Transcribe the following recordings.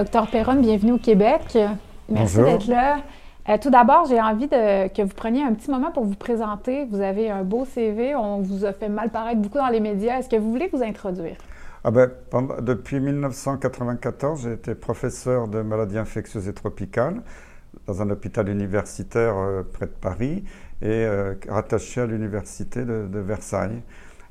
docteur Perron, bienvenue au Québec. Merci d'être là. Euh, tout d'abord, j'ai envie de, que vous preniez un petit moment pour vous présenter. Vous avez un beau CV, on vous a fait mal paraître beaucoup dans les médias. Est-ce que vous voulez vous introduire? Ah ben, depuis 1994, j'ai été professeur de maladies infectieuses et tropicales dans un hôpital universitaire euh, près de Paris et euh, rattaché à l'université de, Versailles.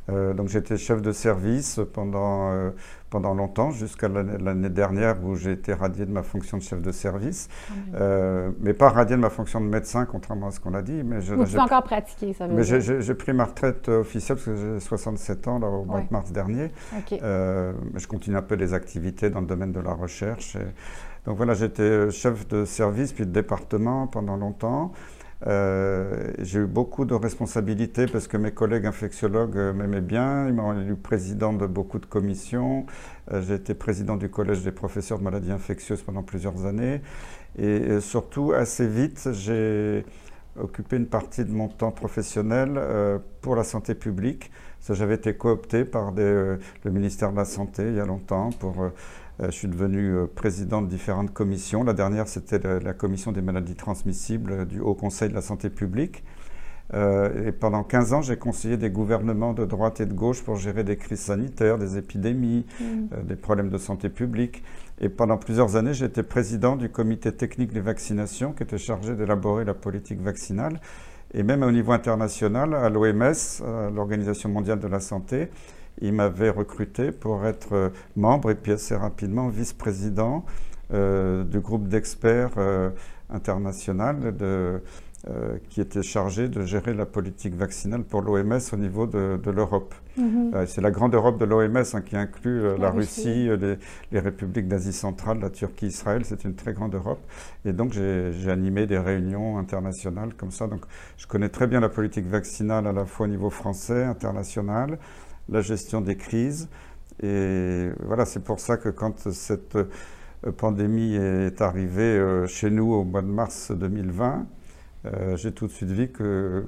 Euh, donc j'étais chef de service pendant, pendant longtemps, jusqu'à l'année dernière où j'ai été radié de ma fonction de chef de service, ah euh, mais pas radié de ma fonction de médecin, contrairement à ce qu'on a dit. Mais je, Vous pouvez encore pratiquer, ça veut mais j'ai pris ma retraite officielle parce que j'ai 67 ans là, au mois de mars dernier. je continue un peu les activités dans le domaine de la recherche. donc voilà, j'étais chef de service puis de département pendant longtemps. Euh, j'ai eu beaucoup de responsabilités parce que mes collègues infectiologues euh, m'aimaient bien. Ils m'ont élu président de beaucoup de commissions. Euh, j'ai été président du collège des professeurs de maladies infectieuses pendant plusieurs années. Et, surtout, assez vite, j'ai occupé une partie de mon temps professionnel pour la santé publique. J'avais été coopté par le ministère de la Santé il y a longtemps pour je suis devenu euh, président de différentes commissions. La dernière, c'était la, commission des maladies transmissibles du Haut Conseil de la santé publique. Euh, et pendant 15 ans, j'ai conseillé des gouvernements de droite et de gauche pour gérer des crises sanitaires, des épidémies, mm. des problèmes de santé publique. Et pendant plusieurs années, j'ai été président du comité technique des vaccinations qui était chargé d'élaborer la politique vaccinale. Et même au niveau international, à l'OMS, l'Organisation mondiale de la santé, il m'avait recruté pour être euh, membre et puis assez rapidement vice-président euh, du groupe d'experts euh, international de, qui était chargé de gérer la politique vaccinale pour l'OMS au niveau de, l'Europe. Mhm. c'est la grande Europe de l'OMS hein, qui inclut la, Russie, les, les, républiques d'Asie centrale, la Turquie, Israël. C'est une très grande Europe. Et donc j'ai animé des réunions internationales comme ça. Donc je connais très bien la politique vaccinale à la fois au niveau français, international la gestion des crises. Et voilà, c'est pour ça que quand cette euh, pandémie est arrivée euh, chez nous au mois de mars 2020, euh, j'ai tout de suite vu que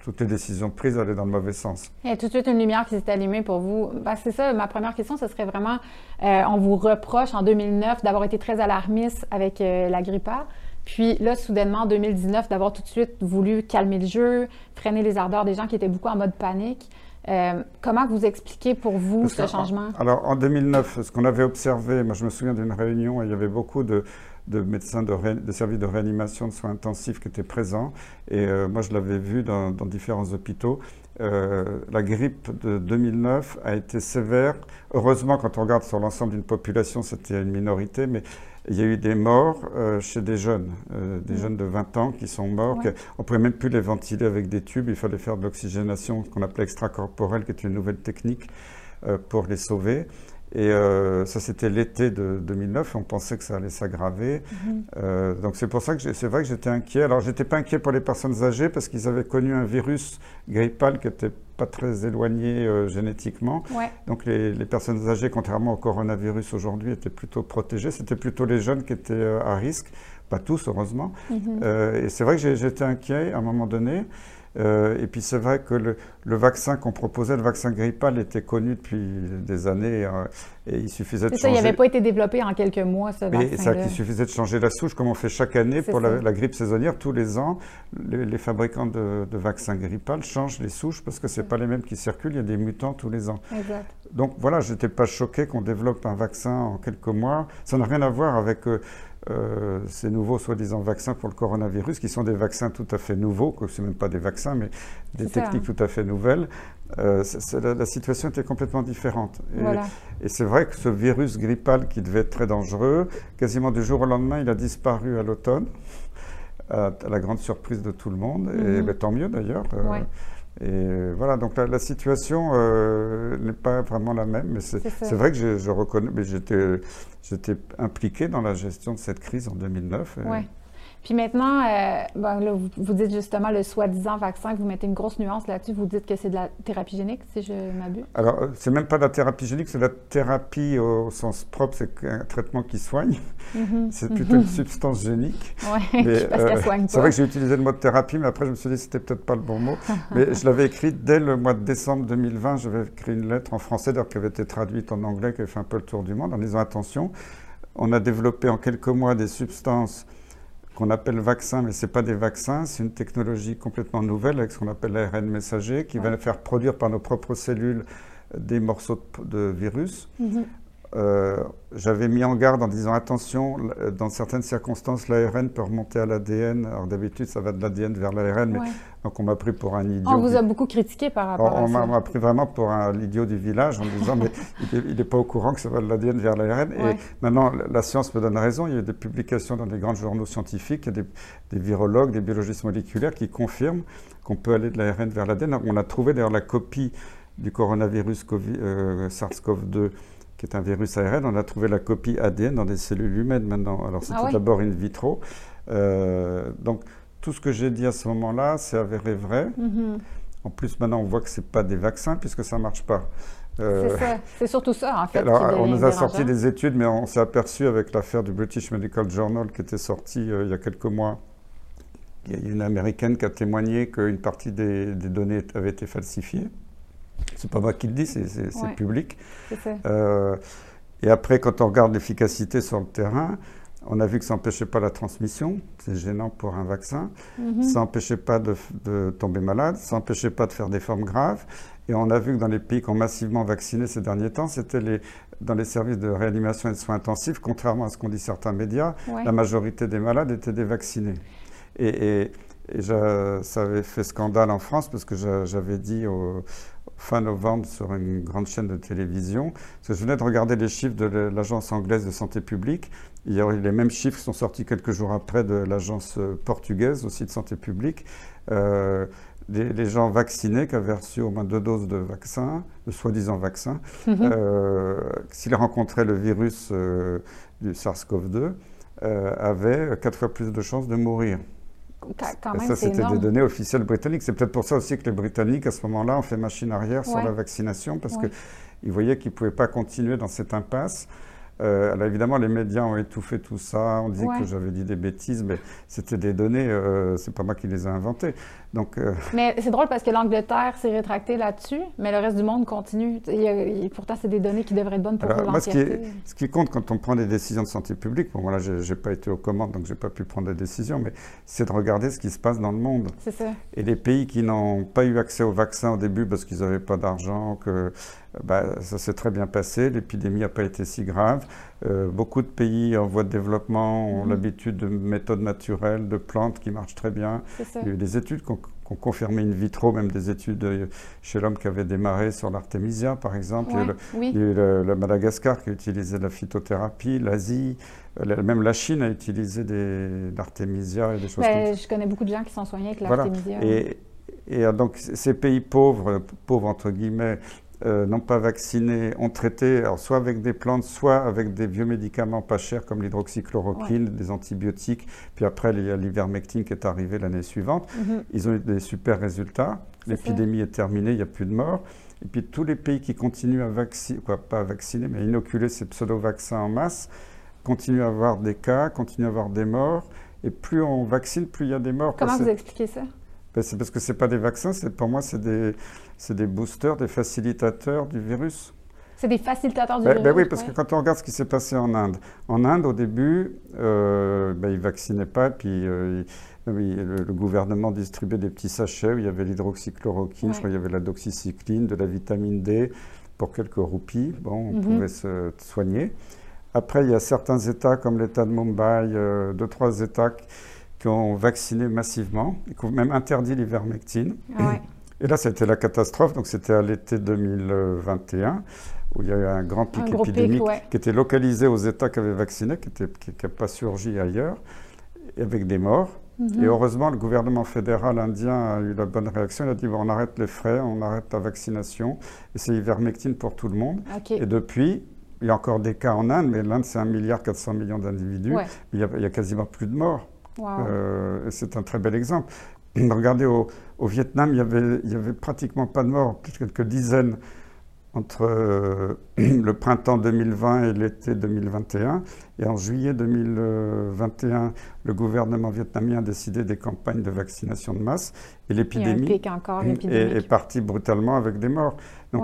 toutes les décisions prises allaient dans le mauvais sens. Il y a tout de suite une lumière qui s'est allumée pour vous. Ben, c'est ça, ma première question, ce serait vraiment, on vous reproche en 2009 d'avoir été très alarmiste avec la grippe A. Puis là, soudainement, en 2019, d'avoir tout de suite voulu calmer le jeu, freiner les ardeurs des gens qui étaient beaucoup en mode panique. Euh, comment vous expliquez pour vous ce changement? Alors, en 2009, ce qu'on avait observé, moi je me souviens d'une réunion, il y avait beaucoup de, médecins de, services de réanimation de soins intensifs qui étaient présents. Et euh, moi, je l'avais vu dans, différents hôpitaux. Euh, la grippe de 2009 a été sévère. Heureusement, quand on regarde sur l'ensemble d'une population, c'était une minorité, mais il y a eu des morts euh, chez des jeunes, euh, des jeunes de 20 ans qui sont morts. on ne pouvait même plus les ventiler avec des tubes, il fallait faire de l'oxygénation, qu'on appelait extracorporelle, qui est une nouvelle technique euh, pour les sauver. Et euh, ça, c'était l'été de 2009. On pensait que ça allait s'aggraver. Mhm. Euh, donc c'est pour ça que c'est vrai que j'étais inquiet. Alors j'étais pas inquiet pour les personnes âgées parce qu'ils avaient connu un virus grippal qui était pas très éloigné euh, génétiquement. Donc les, les, personnes âgées, contrairement au coronavirus aujourd'hui, étaient plutôt protégées. C'était plutôt les jeunes qui étaient à risque. Pas tous, heureusement. Mhm. et c'est vrai que j'étais inquiet à un moment donné. Euh, et puis c'est vrai que le, vaccin qu'on proposait, le vaccin grippal, était connu depuis des années euh, et il suffisait de changer. Ça, il n'avait pas été développé en quelques mois, ce vaccin. ça, il suffisait de changer la souche, comme on fait chaque année pour la, grippe saisonnière. Tous les ans, les, fabricants de, vaccins grippal changent les souches parce que ce pas les mêmes qui circulent. Il y a des mutants tous les ans. Exact. Donc voilà, je n'étais pas choqué qu'on développe un vaccin en quelques mois. Ça n'a rien à voir avec euh, euh, ces nouveaux soi-disant vaccins pour le coronavirus, qui sont des vaccins tout à fait nouveaux, que ce même pas des vaccins, mais des techniques tout à fait nouvelles. Euh, la, situation était complètement différente. Et, c'est vrai que ce virus grippal qui devait être très dangereux, quasiment du jour au lendemain, il a disparu à l'automne, à, la grande surprise de tout le monde, et mm-hmm. ben, tant mieux d'ailleurs. Euh, et voilà, donc la, situation euh, n'est pas vraiment la même, mais c'est vrai que je, je reconnais, mais j'étais impliqué dans la gestion de cette crise en 2009. Puis maintenant, euh, là, vous, dites justement le soi-disant vaccin, vous mettez une grosse nuance là-dessus. Vous dites que c'est de la thérapie génique, si je m'abuse. Alors, c'est même pas de la thérapie génique, c'est de la thérapie au sens propre, c'est un traitement qui soigne. Mm-hmm. c'est plutôt une substance génique. Oui, parce qu'elle euh, soigne pas. C'est vrai que j'ai utilisé le mot de thérapie, mais après je me suis dit que c'était peut-être pas le bon mot. mais je l'avais écrit dès le mois de décembre 2020. J'avais écrit une lettre en français, d'ailleurs qui avait été traduite en anglais, qui avait fait un peu le tour du monde, en disant attention On a développé en quelques mois des substances qu'on appelle vaccins, mais ce n'est pas des vaccins, c'est une technologie complètement nouvelle avec ce qu'on appelle l'ARN messager qui va faire produire par nos propres cellules des morceaux de, virus. Mhm. Euh, j'avais mis en garde en disant attention, dans certaines circonstances, l'ARN peut remonter à l'ADN. Alors d'habitude, ça va de l'ADN vers l'ARN, mais donc on m'a pris pour un idiot. On vous a beaucoup critiqué par rapport à ça. On m'a pris vraiment pour un idiot du village en disant mais il n'est pas au courant que ça va de l'ADN vers l'ARN. Et maintenant, la science me donne raison. Il y a des publications dans des grands journaux scientifiques, il y a des, virologues, des biologistes moléculaires qui confirment qu'on peut aller de l'ARN vers l'ADN. On a trouvé d'ailleurs la copie du coronavirus euh, SARS-CoV-2 qui est un virus ARN, on a trouvé la copie ADN dans des cellules humaines maintenant. Alors c'était ah d'abord in vitro. Euh, donc tout ce que j'ai dit à ce moment-là, c'est avéré vrai. Mm-hmm. En plus, maintenant, on voit que ce n'est pas des vaccins puisque ça ne marche pas. Euh, c'est surtout ça, en fait. Alors, on nous a sorti des études, mais on s'est aperçu avec l'affaire du British Medical Journal qui était sortie euh, il y a quelques mois. Il y a une américaine qui a témoigné qu'une partie des, des données avait été falsifiée. C'est pas moi qui le dis, c'est public. Euh, et après, quand on regarde l'efficacité sur le terrain, on a vu que ça n'empêchait pas la transmission, c'est gênant pour un vaccin, mhm. ça n'empêchait pas de, tomber malade, ça n'empêchait pas de faire des formes graves. Et on a vu que dans les pays qui ont massivement vacciné ces derniers temps, c'était les, dans les services de réanimation et de soins intensifs, contrairement à ce qu'ont dit certains médias, la majorité des malades étaient dévaccinés. Et, et, ça avait fait scandale en France parce que j'avais dit aux, fin novembre sur une grande chaîne de télévision. je venais de regarder les chiffres de l'Agence anglaise de santé publique. Il y a les mêmes chiffres sont sortis quelques jours après de l'Agence portugaise aussi de santé publique. Euh, les, gens vaccinés qui avaient reçu au moins deux doses de vaccin, de soi-disant vaccin, mhm. euh, s'ils rencontraient le virus euh, du SARS-CoV-2, avaient quatre fois plus de chances de mourir ça, c'était des données officielles britanniques. C'est peut-être pour ça aussi que les Britanniques, à ce moment-là, ont fait machine arrière sur la vaccination, parce qu'ils voyaient qu'ils ne pouvaient pas continuer dans cette impasse. Euh, alors évidemment, les médias ont étouffé tout ça. On disait que j'avais dit des bêtises, mais c'était des données. Euh, c'est pas moi qui les ai inventées. Donc. Euh, mais c'est drôle parce que l'Angleterre s'est rétractée là-dessus, mais le reste du monde continue. Et, pourtant, c'est des données qui devraient être bonnes pour l'entièreté. Ce, ce, qui compte quand on prend des décisions de santé publique, bon voilà, j'ai pas été aux commandes, donc j'ai pas pu prendre des décisions, mais c'est de regarder ce qui se passe dans le monde. C'est ça. Et les pays qui n'ont pas eu accès au vaccin au début parce qu'ils n'avaient pas d'argent, que bah, ça s'est très bien passé, l'épidémie n'a pas été si grave. Euh, beaucoup de pays en voie de développement ont mhm. l'habitude de méthodes naturelles, de plantes qui marchent très bien. Il y a eu des études qui ont, confirmé in vitro, même des études euh, chez l'homme qui avait démarré sur l'artémisia, par exemple. il y a eu le, Madagascar qui a utilisé la phytothérapie, l'Asie, euh, même la Chine a utilisé l'artémisia et des choses ben, comme ça. Je connais beaucoup de gens qui sont soignés avec l'artémisia. Et, et donc ces pays pauvres, pauvres entre guillemets, euh, n'ont pas vacciné ont traité alors soit avec des plantes, soit avec des vieux médicaments pas chers comme l'hydroxychloroquine, des antibiotiques. Puis après, il y a l'ivermectine qui est arrivé l'année suivante. Mhm. Ils ont eu des super résultats. L'épidémie est terminée, il n'y a plus de morts. Et puis tous les pays qui continuent à vacciner, quoi, pas à vacciner, mais à inoculer ces pseudo-vaccins en masse, continuent à avoir des cas, continuent à avoir des morts. Et plus on vaccine, plus il y a des morts. Comment vous expliquez ça? Ben, C'est parce que ce pas des vaccins, pour moi, c'est des, c'est des boosters, des facilitateurs du virus? C'est des facilitateurs du ben, virus. Ben oui, parce que quand on regarde ce qui s'est passé en Inde, en Inde, au début, euh, ben, ils ne vaccinaient pas, puis euh, le, gouvernement distribuait des petits sachets où il y avait l'hydroxychloroquine, je crois qu'il y avait la doxycycline, de la vitamine D pour quelques roupies. Bon, on mhm. pouvait se soigner. Après, il y a certains États, comme l'État de Mumbai, euh, deux, trois États qui ont vacciné massivement, et qui ont même interdit l'ivermectine. Ah et là, c'était la catastrophe. Donc, c'était à l'été 2021 où il y a eu un grand pic épidémique qui était localisé aux États qui avaient vacciné, qui n'a pas surgi ailleurs, avec des morts. Mhm. Et heureusement, le gouvernement fédéral indien a eu la bonne réaction. Il a dit bon, on arrête les frais, on arrête la vaccination. Et c'est ivermectine pour tout le monde. Et depuis, il y a encore des cas en Inde, mais l'Inde, c'est 1,4 milliard d'individus. Il, il, y a quasiment plus de morts. Euh, c'est un très bel exemple. Regardez, au, Vietnam, il n'y avait, il y avait pratiquement pas de morts, quelques dizaines entre euh, le printemps 2020 et l'été 2021. Et en juillet 2021, le gouvernement vietnamien a décidé des campagnes de vaccination de masse. Et l'épidémie est, est, partie brutalement avec des morts. Donc,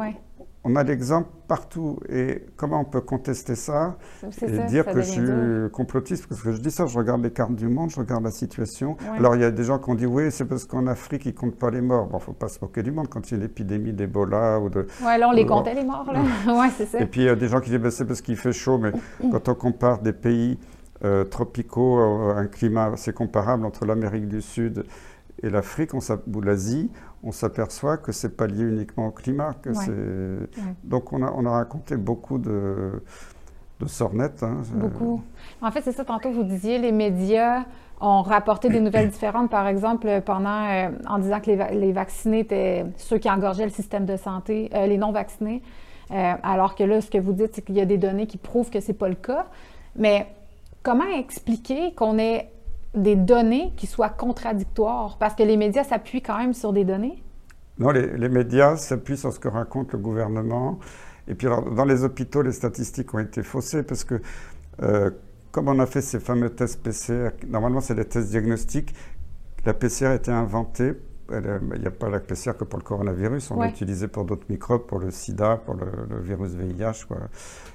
on a l'exemple partout. Et comment on peut contester ça et dire que je suis complotiste Parce que je dis ça, je regarde les cartes du monde, je regarde la situation. Alors il y a des gens qui ont dit oui, c'est parce qu'en Afrique, ils ne comptent pas les morts. Bon, il ne faut pas se moquer du monde quand il y a l'épidémie d'Ebola ou de... Oui, là, on les comptait les morts, là. ouais, c'est ça. Et puis il y a des gens qui disent ben, c'est parce qu'il fait chaud, mais quand on compare des pays euh, tropicaux, euh, un climat assez comparable entre l'Amérique du Sud et l'Afrique ou l'Asie, on s'aperçoit que c'est pas lié uniquement au climat. Que Donc on a, on a raconté beaucoup de, de sornettes. Hein. Beaucoup. En fait, c'est ça, tantôt vous disiez, les médias ont rapporté des nouvelles différentes, par exemple, pendant, euh, en disant que les, vaccinés étaient ceux qui engorgeaient le système de santé, euh, les non-vaccinés, euh, alors que là, ce que vous dites, c'est qu'il y a des données qui prouvent que ce n'est pas le cas. Mais comment expliquer qu'on ait des données qui soient contradictoires? Parce que les médias s'appuient quand même sur des données? Non, les, médias s'appuient sur ce que raconte le gouvernement. Et puis, dans les hôpitaux, les statistiques ont été faussées parce que, euh, comme on a fait ces fameux tests PCR, normalement, c'est des tests diagnostiques. La PCR a été inventée. Il n'y a pas la PCR que pour le coronavirus. On l'a utilisé pour d'autres microbes, pour le sida, pour le, virus VIH quoi,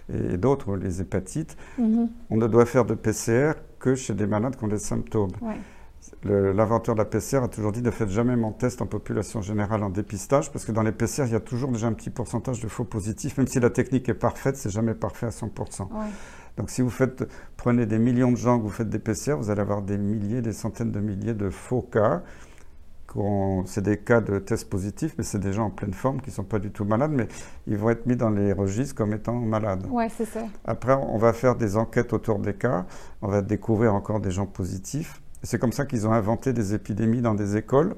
et, d'autres, les hépatites. Mm-hmm. On ne doit faire de PCR que chez des malades qui ont des symptômes. L'inventeur de la PCR a toujours dit ne faites jamais mon test en population générale en dépistage, parce que dans les PCR, il y a toujours déjà un petit pourcentage de faux positifs, même si la technique est parfaite, c'est jamais parfait à 100%. Donc si vous faites, prenez des millions de gens que vous faites des PCR, vous allez avoir des milliers, des centaines de milliers de faux cas c'est des cas de tests positifs, mais c'est des gens en pleine forme qui ne sont pas du tout malades, mais ils vont être mis dans les registres comme étant malades. Oui, c'est ça. Après, on va faire des enquêtes autour des cas, on va découvrir encore des gens positifs. C'est comme ça qu'ils ont inventé des épidémies dans des écoles.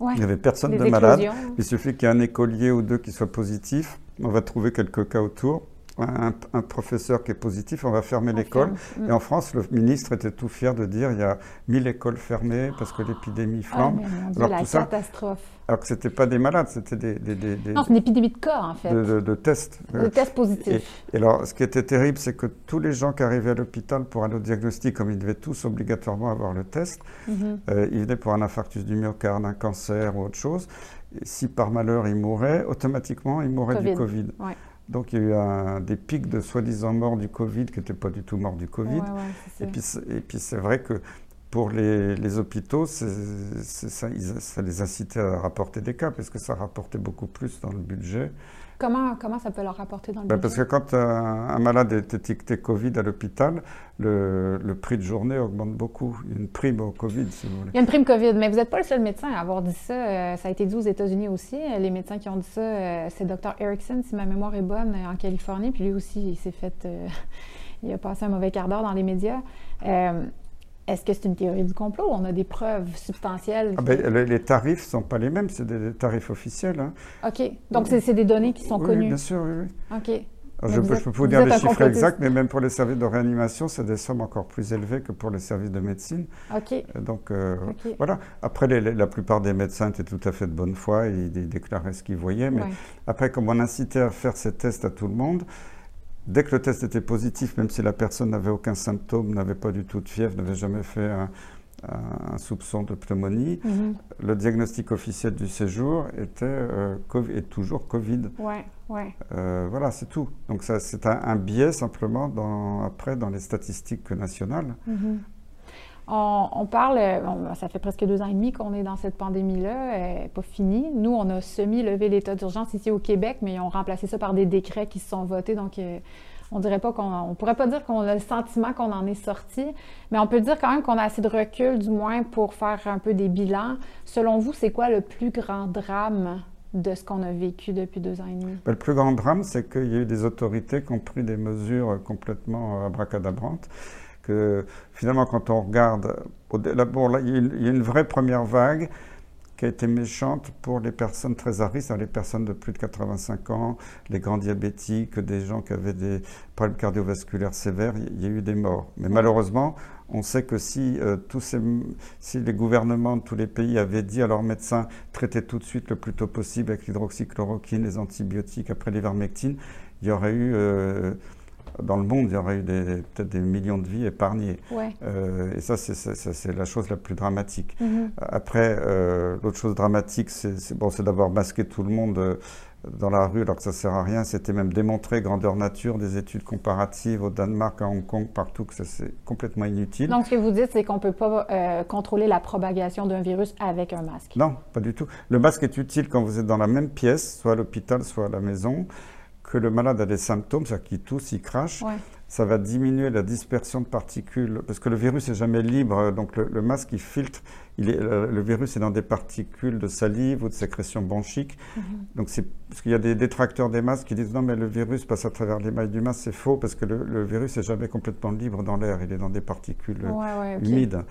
Il n'y avait personne de malade. Il suffit qu'il y ait un écolier ou deux qui soient positifs. On va trouver quelques cas autour un, professeur qui est positif, on va fermer l'école. Et en France, le ministre était tout fier de dire il y a 1000 écoles fermées parce que l'épidémie ah, flambe. alors, la catastrophe. alors que ce n'était pas des malades, c'était des, Non, c'est une épidémie de cas, en fait. De, tests. De tests positifs. Et, alors, ce qui était terrible, c'est que tous les gens qui arrivaient à l'hôpital pour aller au diagnostic, comme ils devaient tous obligatoirement avoir le test, mhm. euh, ils venaient pour un infarctus du myocarde, un cancer ou autre chose. Et si par malheur ils mouraient, automatiquement ils mouraient du Covid. Donc il y a eu un, des pics de soi-disant morts du Covid qui n'étaient pas du tout morts du Covid. et, puis, et puis c'est vrai que pour les, les hôpitaux, ça, ça, les incitait à rapporter des cas, parce que ça rapportait beaucoup plus dans le budget. Comment, comment ça peut leur rapporter dans le ben, budget Parce que quand un, malade est étiqueté Covid à l'hôpital, le, le, prix de journée augmente beaucoup. Il y a une prime au Covid, si vous voulez. Il y a une prime Covid, mais vous n'êtes pas le seul médecin à avoir dit ça. Euh, ça a été dit aux États-Unis aussi. Les médecins qui ont dit ça, euh, c'est Dr. Erickson, si ma mémoire est bonne, en Californie. Puis lui aussi, il s'est fait... Euh, il a passé un mauvais quart d'heure dans les médias. Est-ce que c'est une théorie du complot on a des preuves substantielles? Ah ben, les tarifs ne sont pas les mêmes, c'est des tarifs officiels. Hein. OK. Donc, c'est des données qui sont connues? Oui, bien sûr, oui. oui. OK. je, peux, vous dire les chiffres exacts, mais même pour les services de réanimation, c'est des sommes encore plus élevées que pour les services de médecine. OK. Euh, donc, euh, voilà. Après, la plupart des médecins étaient tout à fait de bonne foi, ils, ils déclaraient ce qu'ils voyaient. Mais après, comme on incitait à faire ces tests à tout le monde, Dès que le test était positif, même si la personne n'avait aucun symptôme, n'avait pas du tout de fièvre, n'avait jamais fait un, soupçon de pneumonie, mhm. le diagnostic officiel du séjour était euh, est toujours Covid. Ouais, ouais. Euh, voilà, c'est tout. Donc ça, c'est un, biais simplement dans, après dans les statistiques nationales. Mhm. On, parle, ça fait presque deux ans et demi qu'on est dans cette pandémie-là, n'est pas finie. Nous, on a semi-levé l'état d'urgence ici au Québec, mais ils ont remplacé ça par des décrets qui se sont votés. Donc, euh, on dirait pas qu'on, on pourrait pas dire qu'on a le sentiment qu'on en est sorti, mais on peut dire quand même qu'on a assez de recul, du moins, pour faire un peu des bilans. Selon vous, c'est quoi le plus grand drame de ce qu'on a vécu depuis deux ans et demi? Ben, le plus grand drame, c'est qu'il y a eu des autorités qui ont pris des mesures complètement abracadabrantes que finalement, quand on regarde, là, il y a une vraie première vague qui a été méchante pour les personnes très à risque, hein, les personnes de plus de 85 ans, les grands diabétiques, des gens qui avaient des problèmes cardiovasculaires sévères, il y a eu des morts. Mais malheureusement, on sait que si, euh, tous ces, si les gouvernements de tous les pays avaient dit à leurs médecins traitez tout de suite le plus tôt possible avec l'hydroxychloroquine, les antibiotiques, après l'ivermectine, il y aurait eu... Euh, dans le monde, il y aurait eu peut-être des millions de vies épargnées. et ça, c'est la chose la plus dramatique. Mm-hmm. Après, l'autre chose dramatique, c'est bon, d'avoir masqué tout le monde dans la rue alors que ça ne sert à rien. C'était même démontré, grandeur nature, des études comparatives au Danemark, à Hong Kong, partout, que c'est complètement inutile. Donc, ce que vous dites, c'est qu'on ne peut pas euh, contrôler la propagation d'un virus avec un masque. Non, pas du tout. Le masque est utile quand vous êtes dans la même pièce, soit à l'hôpital, soit à la maison, que le malade a des symptômes, c'est-à-dire qu'il tousse, il crache ça va diminuer la dispersion de particules, parce que le virus n'est jamais libre, donc le, masque il filtre, il est, le, virus est dans des particules de salive ou de sécrétion bronchique. Mm-hmm. Donc c'est parce qu'il y a des détracteurs des masques qui disent non mais le virus passe à travers les mailles du masque, c'est faux parce que le, virus n'est jamais complètement libre dans l'air, il est dans des particules humides.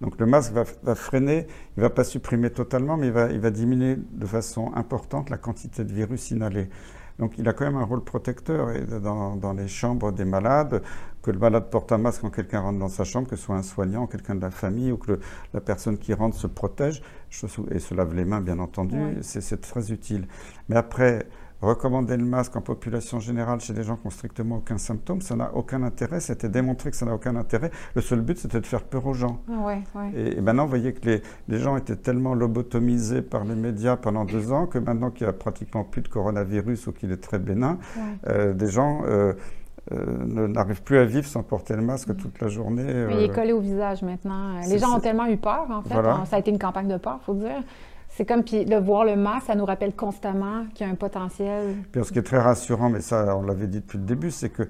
Donc le masque va, freiner, il ne va pas supprimer totalement, mais il va, il va diminuer de façon importante la quantité de virus inhalé. Donc il a quand même un rôle protecteur dans, les chambres des malades, que le malade porte un masque quand quelqu'un rentre dans sa chambre, que ce soit un soignant, quelqu'un de la famille, ou que la personne qui rentre se protège. Et se lave les mains, bien entendu, c'est très utile. Mais après, recommander le masque en population générale chez des gens qui n'ont strictement aucun symptôme, ça n'a aucun intérêt. C'était démontré que ça n'a aucun intérêt. Le seul but, c'était de faire peur aux gens. Ah et, maintenant, vous voyez que les, les, gens étaient tellement lobotomisés par les médias pendant deux ans que maintenant qu'il n'y a pratiquement plus de coronavirus ou qu'il est très bénin, euh, des gens... Euh, euh, n'arrivent plus à vivre sans porter le masque mm. toute la journée. Mais il est collé au visage maintenant. Les gens ont tellement eu peur, en fait. Ça a été une campagne de peur, il faut dire. C'est comme puis de voir le masque, ça nous rappelle constamment qu'il y a un potentiel. Puis ce qui est très rassurant, mais ça on l'avait dit depuis le début, c'est que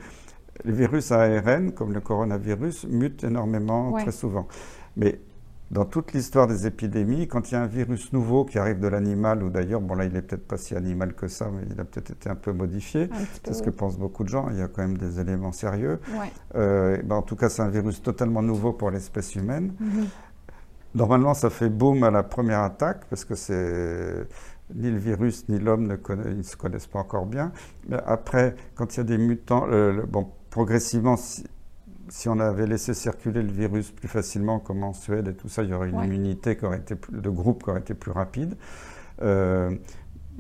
les virus à ARN, comme le coronavirus, mutent énormément très souvent. Mais dans toute l'histoire des épidémies, quand il y a un virus nouveau qui arrive de l'animal, ou d'ailleurs, bon là il n'est peut-être pas si animal que ça, mais il a peut-être été un peu modifié, c'est ce que pensent beaucoup de gens, il y a quand même des éléments sérieux. Euh, ben, en tout cas, c'est un virus totalement nouveau pour l'espèce humaine. Mm-hmm. Normalement, ça fait boum à la première attaque, parce que c'est ni le virus ni l'homme ne se connaissent pas encore bien. Mais après, quand il y a des mutants, bon, progressivement, si, on avait laissé circuler le virus plus facilement, comme en Suède et tout ça, il y aurait une immunité qui aurait été de groupe qui aurait été plus rapide. Euh,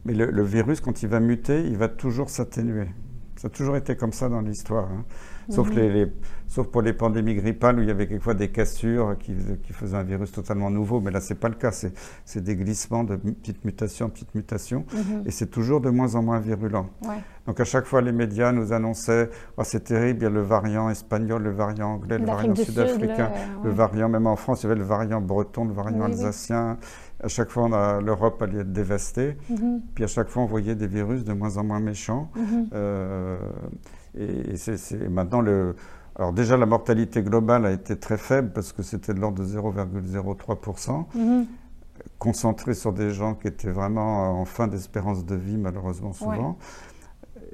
mais le, virus, quand il va muter, il va toujours s'atténuer. Ça a toujours été comme ça dans l'histoire. Hein. Sauf, mhm. les, sauf pour les pandémies grippales où il y avait quelquefois des cassures qui, qui faisaient un virus totalement nouveau. Mais là, ce n'est pas le cas. C'est des glissements de petites mutations, petites mutations. Mhm. Et c'est toujours de moins en moins virulent. Donc à chaque fois, les médias nous annonçaient oh, c'est terrible, il y a le variant espagnol, le variant anglais, le variant sud-africain, le variant, même en France, il y avait le variant breton, le variant alsacien. À chaque fois, l'Europe allait être dévastée. Mhm. Puis à chaque fois, on voyait des virus de moins en moins méchants. Euh, et c'est maintenant le. Alors déjà, la mortalité globale a été très faible parce que c'était de l'ordre de 0,03%, mm-hmm. concentré sur des gens qui étaient vraiment en fin d'espérance de vie, malheureusement souvent.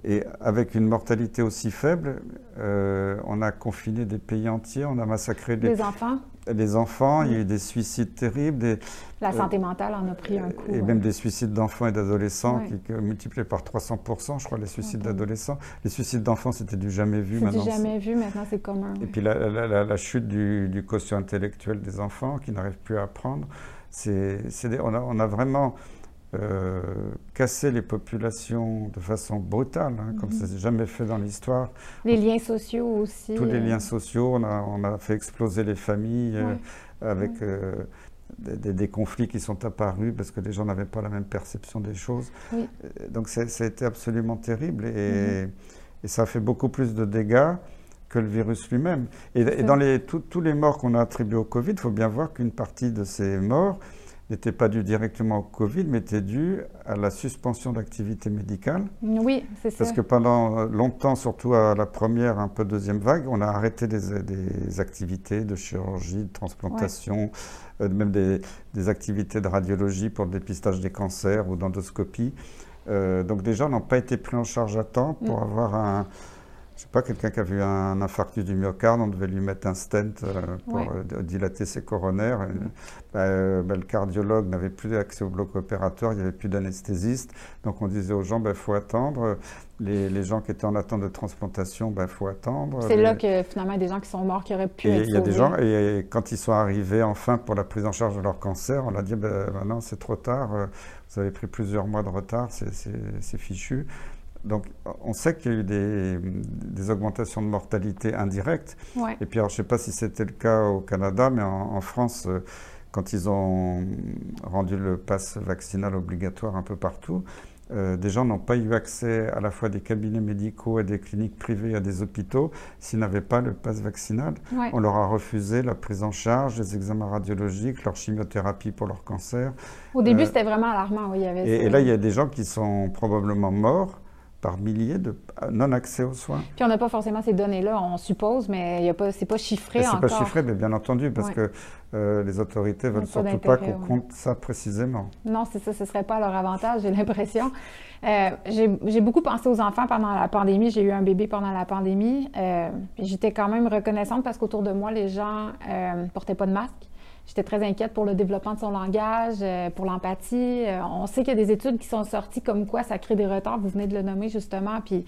Et avec une mortalité aussi faible, euh, on a confiné des pays entiers, on a massacré des enfants les enfants, il y a eu des suicides terribles. la santé mentale en a pris un coup. Et même des suicides d'enfants et d'adolescents qui, multipliés par 300%, je crois, les suicides d'adolescents. Les suicides d'enfants, c'était du jamais vu. C'était du jamais vu, maintenant c'est commun. Et puis la, chute du, du, quotient intellectuel des enfants qui n'arrivent plus à apprendre. C'est, on, a, on a vraiment euh, casser les populations de façon brutale, hein, comme ça mhm. s'est jamais fait dans l'histoire. Les liens sociaux aussi. Tous les euh. liens sociaux, on a, on a, fait exploser les familles euh, avec des, des, conflits qui sont apparus parce que les gens n'avaient pas la même perception des choses. Donc ça a été absolument terrible et, mhm. et, ça a fait beaucoup plus de dégâts que le virus lui-même. Et, dans les, tous les morts qu'on a attribués au Covid, il faut bien voir qu'une partie de ces morts, n'était pas dû directement au Covid, mais était dû à la suspension d'activité médicale. Oui, c'est ça. Parce que pendant longtemps, surtout à la première, un peu deuxième vague, on a arrêté des, activités de chirurgie, de transplantation, euh, même des, activités de radiologie pour le dépistage des cancers ou d'endoscopie. Euh, donc des gens n'ont pas été pris en charge à temps pour mm. avoir un je sais pas, quelqu'un qui a vu un infarctus du myocarde, on devait lui mettre un stent euh, pour euh, dilater ses coronaires. Bah, euh, bah, le cardiologue n'avait plus accès au bloc opératoire, il n'y avait plus d'anesthésiste. Donc on disait aux gens, il bah, faut attendre. Les, gens qui étaient en attente de transplantation, il faut attendre. C'est là que finalement, il y a des gens qui sont morts qui auraient pu être Il y a des gens, et, quand ils sont arrivés enfin pour la prise en charge de leur cancer, on a dit, maintenant c'est trop tard, vous avez pris plusieurs mois de retard, c'est fichu. Donc, on sait qu'il y a eu des, augmentations de mortalité indirectes. Et puis, alors, je ne sais pas si c'était le cas au Canada, mais en, France, euh, quand ils ont rendu le pass vaccinal obligatoire un peu partout, euh, des gens n'ont pas eu accès à la fois des cabinets médicaux, à des cliniques privées, à des hôpitaux, s'ils n'avaient pas le pass vaccinal. On leur a refusé la prise en charge, les examens radiologiques, leur chimiothérapie pour leur cancer. Au début, euh, c'était vraiment alarmant. Oui, y avait et, et, là, il y a des gens qui sont probablement morts par milliers de non-accès aux soins. Puis on n'a pas forcément ces données-là, on suppose, mais ce n'est pas chiffré encore. Ce n'est pas chiffré, mais bien entendu, parce que euh, les autorités ne veulent surtout pas qu'on compte ça précisément. Non, c'est ça, ce ne serait pas à leur avantage, j'ai l'impression. Euh, j'ai beaucoup pensé aux enfants pendant la pandémie. J'ai eu un bébé pendant la pandémie. Euh, J'étais quand même reconnaissante parce qu'autour de moi, les gens ne portaient pas de masque. J'étais très inquiète pour le développement de son langage, euh, pour l'empathie. Euh, on sait qu'il y a des études qui sont sorties comme quoi ça crée des retards. Vous venez de le nommer justement. Puis,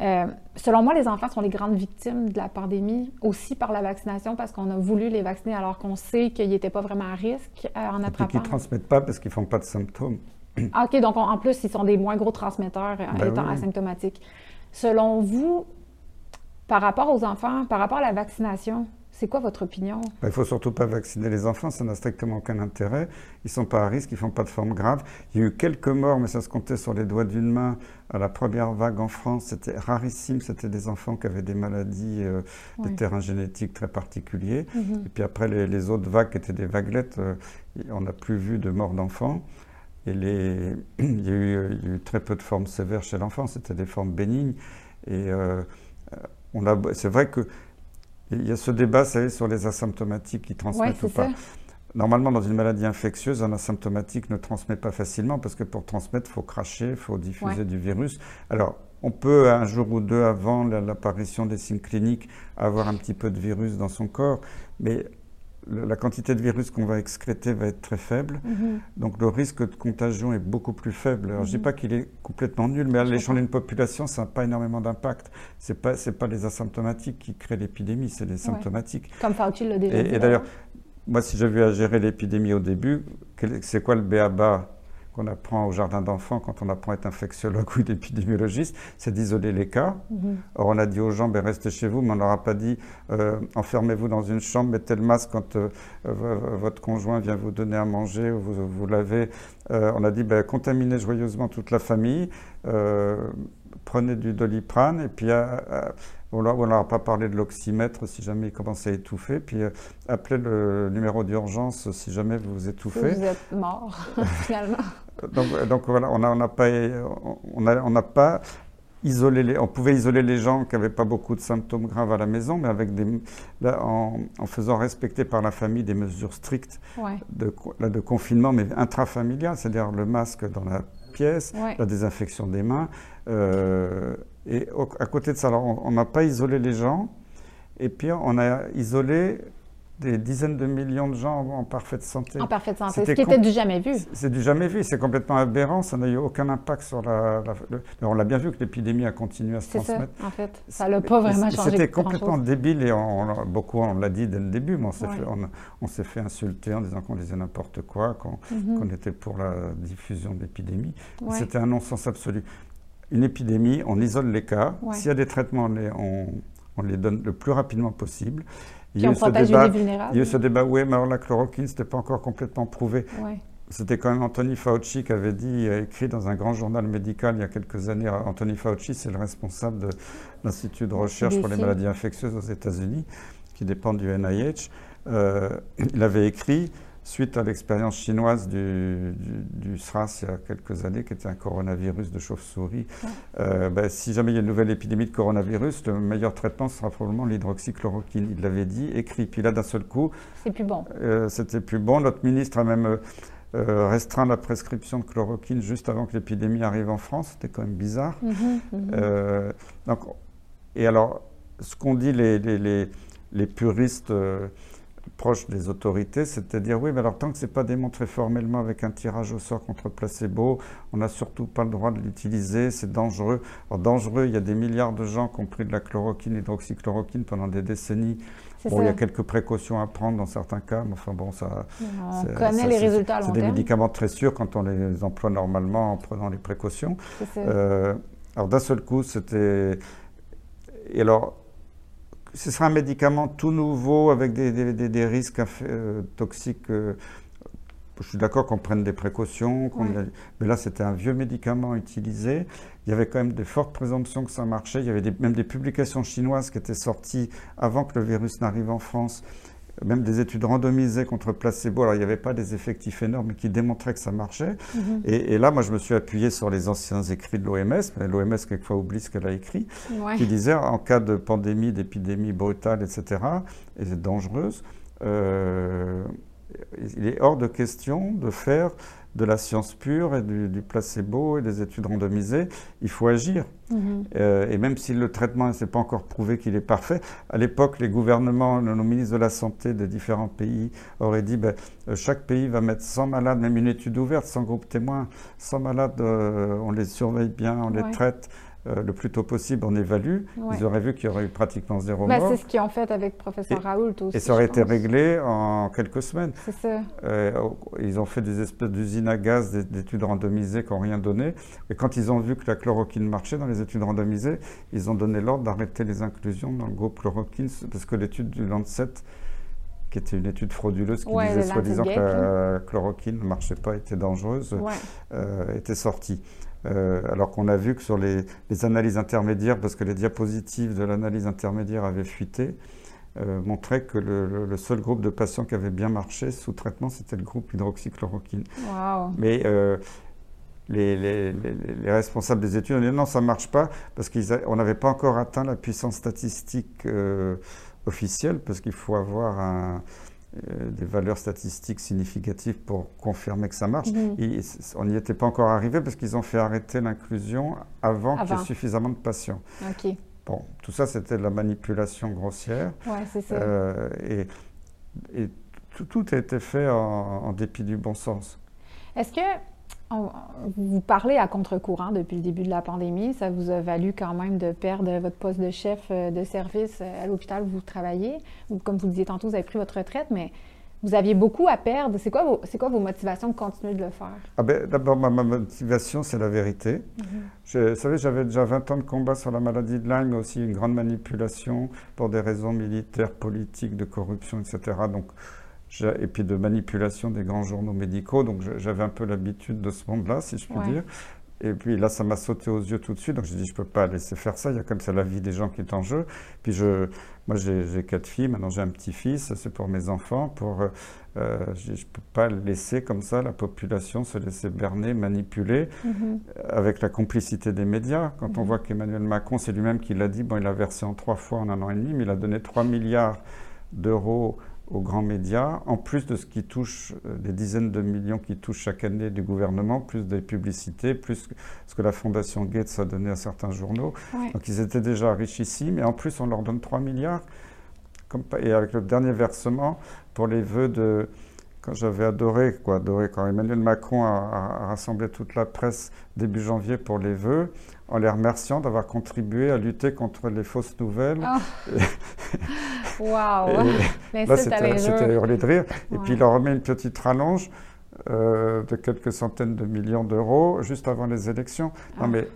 euh, selon moi, les enfants sont les grandes victimes de la pandémie, aussi par la vaccination, parce qu'on a voulu les vacciner alors qu'on sait qu'ils n'étaient pas vraiment à risque en attrapant. Et qu'ils ne transmettent pas parce qu'ils ne font pas de symptômes. Ah, OK, donc en plus, ils sont des moins gros transmetteurs ben étant asymptomatiques. Selon vous, par rapport aux enfants, par rapport à la vaccination, c'est quoi votre opinion? Ben, il ne faut surtout pas vacciner les enfants, ça n'a strictement aucun intérêt. Ils ne sont pas à risque, ils ne font pas de forme grave. Il y a eu quelques morts, mais ça se comptait sur les doigts d'une main. À la première vague en France, c'était rarissime. C'était des enfants qui avaient des maladies, euh, des terrains génétiques très particuliers. Mhm. Et puis après, les, autres vagues qui étaient des vaguelettes, euh, on n'a plus vu de morts d'enfants. Et les... il, y a eu, très peu de formes sévères chez l'enfant, c'était des formes bénignes. Et euh, c'est vrai que il y a ce débat, savez, sur les asymptomatiques qui transmettent ou pas. Normalement, dans une maladie infectieuse, un asymptomatique ne transmet pas facilement parce que pour transmettre, il faut cracher, il faut diffuser du virus. Alors, on peut, un jour ou deux avant l'apparition des signes cliniques, avoir un petit peu de virus dans son corps, mais la quantité de virus qu'on va excréter va être très faible. Mhm. Donc le risque de contagion est beaucoup plus faible. Alors, Je ne dis mhm. pas qu'il est complètement nul, mais à l'échelle d'une population, ça n'a pas énormément d'impact. Ce n'est pas, pas les asymptomatiques qui créent l'épidémie, c'est les symptomatiques. Comme Fauci l'a déjà dit. Et, d'ailleurs, moi, si j'avais à gérer l'épidémie au début, c'est quoi le BABA qu'on apprend au jardin d'enfants quand on apprend à être infectiologue ou épidémiologiste, c'est d'isoler les cas. Mhm. Or, on a dit aux gens, ben, restez chez vous, mais on leur a pas dit, euh, enfermez-vous dans une chambre, mettez le masque quand euh, votre conjoint vient vous donner à manger ou vous, vous l'avez. Euh, on a dit, ben, contaminez joyeusement toute la famille, prenez du doliprane, et puis on ne leur a pas parlé de l'oxymètre si jamais il commence à étouffer. Puis appelez le numéro d'urgence si jamais vous vous étouffez. Vous êtes mort, finalement. Donc, donc, voilà, on n'a pas, on on pas isolé les, on pouvait isoler les gens qui n'avaient pas beaucoup de symptômes graves à la maison, mais avec des, en, faisant respecter par la famille des mesures strictes de, de confinement, mais intrafamiliales, c'est-à-dire le masque dans la pièce, la désinfection des mains. Euh, et à côté de ça, alors on n'a pas isolé les gens, et puis on a isolé des dizaines de millions de gens en parfaite santé. En parfaite santé, ce qui était du jamais vu. C'est du jamais vu, c'est complètement aberrant, ça n'a eu aucun impact sur la... on l'a bien vu que l'épidémie a continué à se transmettre. Ça, en fait, ça n'a pas vraiment changé C'était complètement débile et on, beaucoup on l'a dit dès le début, mais on s'est fait, fait, insulter en disant qu'on disait n'importe quoi, qu'on était pour la diffusion de l'épidémie. C'était un non-sens absolu. Une épidémie, on isole les cas, s'il y a des traitements, on, on les donne le plus rapidement possible. Il y, a eu ce débat, il y a eu ce débat, oui, mais alors la chloroquine, ce n'était pas encore complètement prouvé. C'était quand même Anthony Fauci qui avait dit, euh, écrit dans un grand journal médical il y a quelques années. Anthony Fauci, c'est le responsable de l'Institut de recherche pour les maladies infectieuses aux États-Unis, qui dépend du NIH. Euh, il avait écrit suite à l'expérience chinoise du, du, SRAS il y a quelques années, qui était un coronavirus de chauve-souris, euh, ben, si jamais il y a une nouvelle épidémie de coronavirus, le meilleur traitement sera probablement l'hydroxychloroquine. Il l'avait dit, écrit. Puis là, d'un seul coup... C'est plus bon. Euh, c'était plus bon. Notre ministre a même euh, restreint la prescription de chloroquine juste avant que l'épidémie arrive en France. C'était quand même bizarre. Mhm, mhm. donc, et alors, ce qu'ont dit les, les, les, les puristes proche des autorités, c'est-à-dire oui, mais alors tant que ce n'est pas démontré formellement avec un tirage au sort contre placebo, on n'a surtout pas le droit de l'utiliser, c'est dangereux. Alors dangereux, il y a des milliards de gens qui ont pris de la chloroquine, l'hydroxychloroquine pendant des décennies. Bon, il y a quelques précautions à prendre dans certains cas, mais enfin bon, ça. On connaît les résultats C'est des médicaments très sûrs quand on les emploie normalement en prenant les précautions. Euh, Alors d'un seul coup, c'était... Et alors, ce sera un médicament tout nouveau avec des, risques euh, toxiques. Euh, je suis d'accord qu'on prenne des précautions, mais là c'était un vieux médicament utilisé. Il y avait quand même de fortes présomptions que ça marchait. Il y avait même des publications chinoises qui étaient sorties avant que le virus n'arrive en France même des études randomisées contre placebo. Alors, il n'y avait pas des effectifs énormes, mais qui démontraient que ça marchait. Mhm. et, là, moi, je me suis appuyé sur les anciens écrits de l'OMS, mais l'OMS, quelquefois, oublie ce qu'elle a écrit, qui disait en cas de pandémie, d'épidémie brutale, etc., et dangereuse, euh, il est hors de question de faire de la science pure et du, placebo et des études randomisées, il faut agir. Mhm. Euh, et même si le traitement ne s'est pas encore prouvé qu'il est parfait, à l'époque, les gouvernements, nos ministres de la Santé de différents pays auraient dit ben, euh, chaque pays va mettre 100 malades, même une étude ouverte, sans groupe témoin, 100 malades, euh, on les surveille bien, on les traite. Euh, le plus tôt possible, on évalue. Ils auraient vu qu'il y aurait eu pratiquement zéro bah, mort. C'est ce qu'ils ont fait avec professeur Raoult aussi. Et ça aurait été réglé en quelques semaines. C'est ça. Euh, ils ont fait des espèces d'usines à gaz, d'études randomisées qui n'ont rien donné. Et quand ils ont vu que la chloroquine marchait dans les études randomisées, ils ont donné l'ordre d'arrêter les inclusions dans le groupe chloroquine, parce que l'étude du Lancet qui était une étude frauduleuse qui disait soi-disant que la chloroquine ne marchait pas, était dangereuse, euh, était sortie. Euh, alors qu'on a vu que sur les, analyses intermédiaires, parce que les diapositives de l'analyse intermédiaire avaient fuité, euh, montraient que le, seul groupe de patients qui avait bien marché sous traitement, c'était le groupe hydroxychloroquine. Mais euh, les, responsables des études ont dit non, ça ne marche pas, parce qu'on n'avait pas encore atteint la puissance statistique officielle, parce qu'il faut avoir un euh, des valeurs statistiques significatives pour confirmer que ça marche. Mhm. on n'y était pas encore arrivé parce qu'ils ont fait arrêter l'inclusion avant, qu'il y ait suffisamment de patients. Bon, tout ça, c'était de la manipulation grossière. Ouais, c'est ça. Euh, et, tout, a été fait en dépit du bon sens. Est-ce que vous parlez à contre-courant depuis le début de la pandémie. Ça vous a valu quand même de perdre votre poste de chef euh, de service euh, à l'hôpital où vous travaillez. Comme vous le disiez tantôt, vous avez pris votre retraite, mais vous aviez beaucoup à perdre. C'est quoi vos, quoi vos motivations de continuer de le faire? Ah ben, D'abord, ma, motivation, c'est la vérité. Mm-hmm. vous savez, j'avais déjà 20 ans de combat sur la maladie de Lyme, mais aussi une grande manipulation pour des raisons militaires, politiques, de corruption, etc. Donc, et puis de manipulation des grands journaux médicaux. Donc j'avais un peu l'habitude de ce monde-là, si je puis dire. Et puis là, ça m'a sauté aux yeux tout de suite. Donc j'ai dit, je ne peux pas laisser faire ça. Il y a comme ça la vie des gens qui est en jeu. Puis je, moi, j'ai quatre filles. Maintenant, j'ai un petit-fils. C'est pour mes enfants. Pour, euh, je ne peux pas laisser comme ça la population se laisser berner, manipuler, mm-hmm. avec la complicité des médias. Quand on mm-hmm. voit qu'Emmanuel Macron, c'est lui-même qui l'a dit, bon, il a versé en trois fois en un an et demi, mais il a donné 3 milliards d'euros aux grands médias, en plus de ce qui touche, euh, des dizaines de millions qui touchent chaque année du gouvernement, plus des publicités, plus ce que la Fondation Gates a donné à certains journaux. Donc ils étaient déjà richissimes, et en plus on leur donne 3 milliards. Comme, et avec le dernier versement, pour les vœux de... Quand j'avais adoré, quoi, adoré, quand Emmanuel Macron a, rassemblé toute la presse début janvier pour les vœux, en les remerciant d'avoir contribué à lutter contre les fausses nouvelles. Oh. Waouh Là, c'était hurler de rire. Et puis, il leur remet une petite rallonge euh, de quelques centaines de millions d'euros juste avant les élections. Non, ah. mais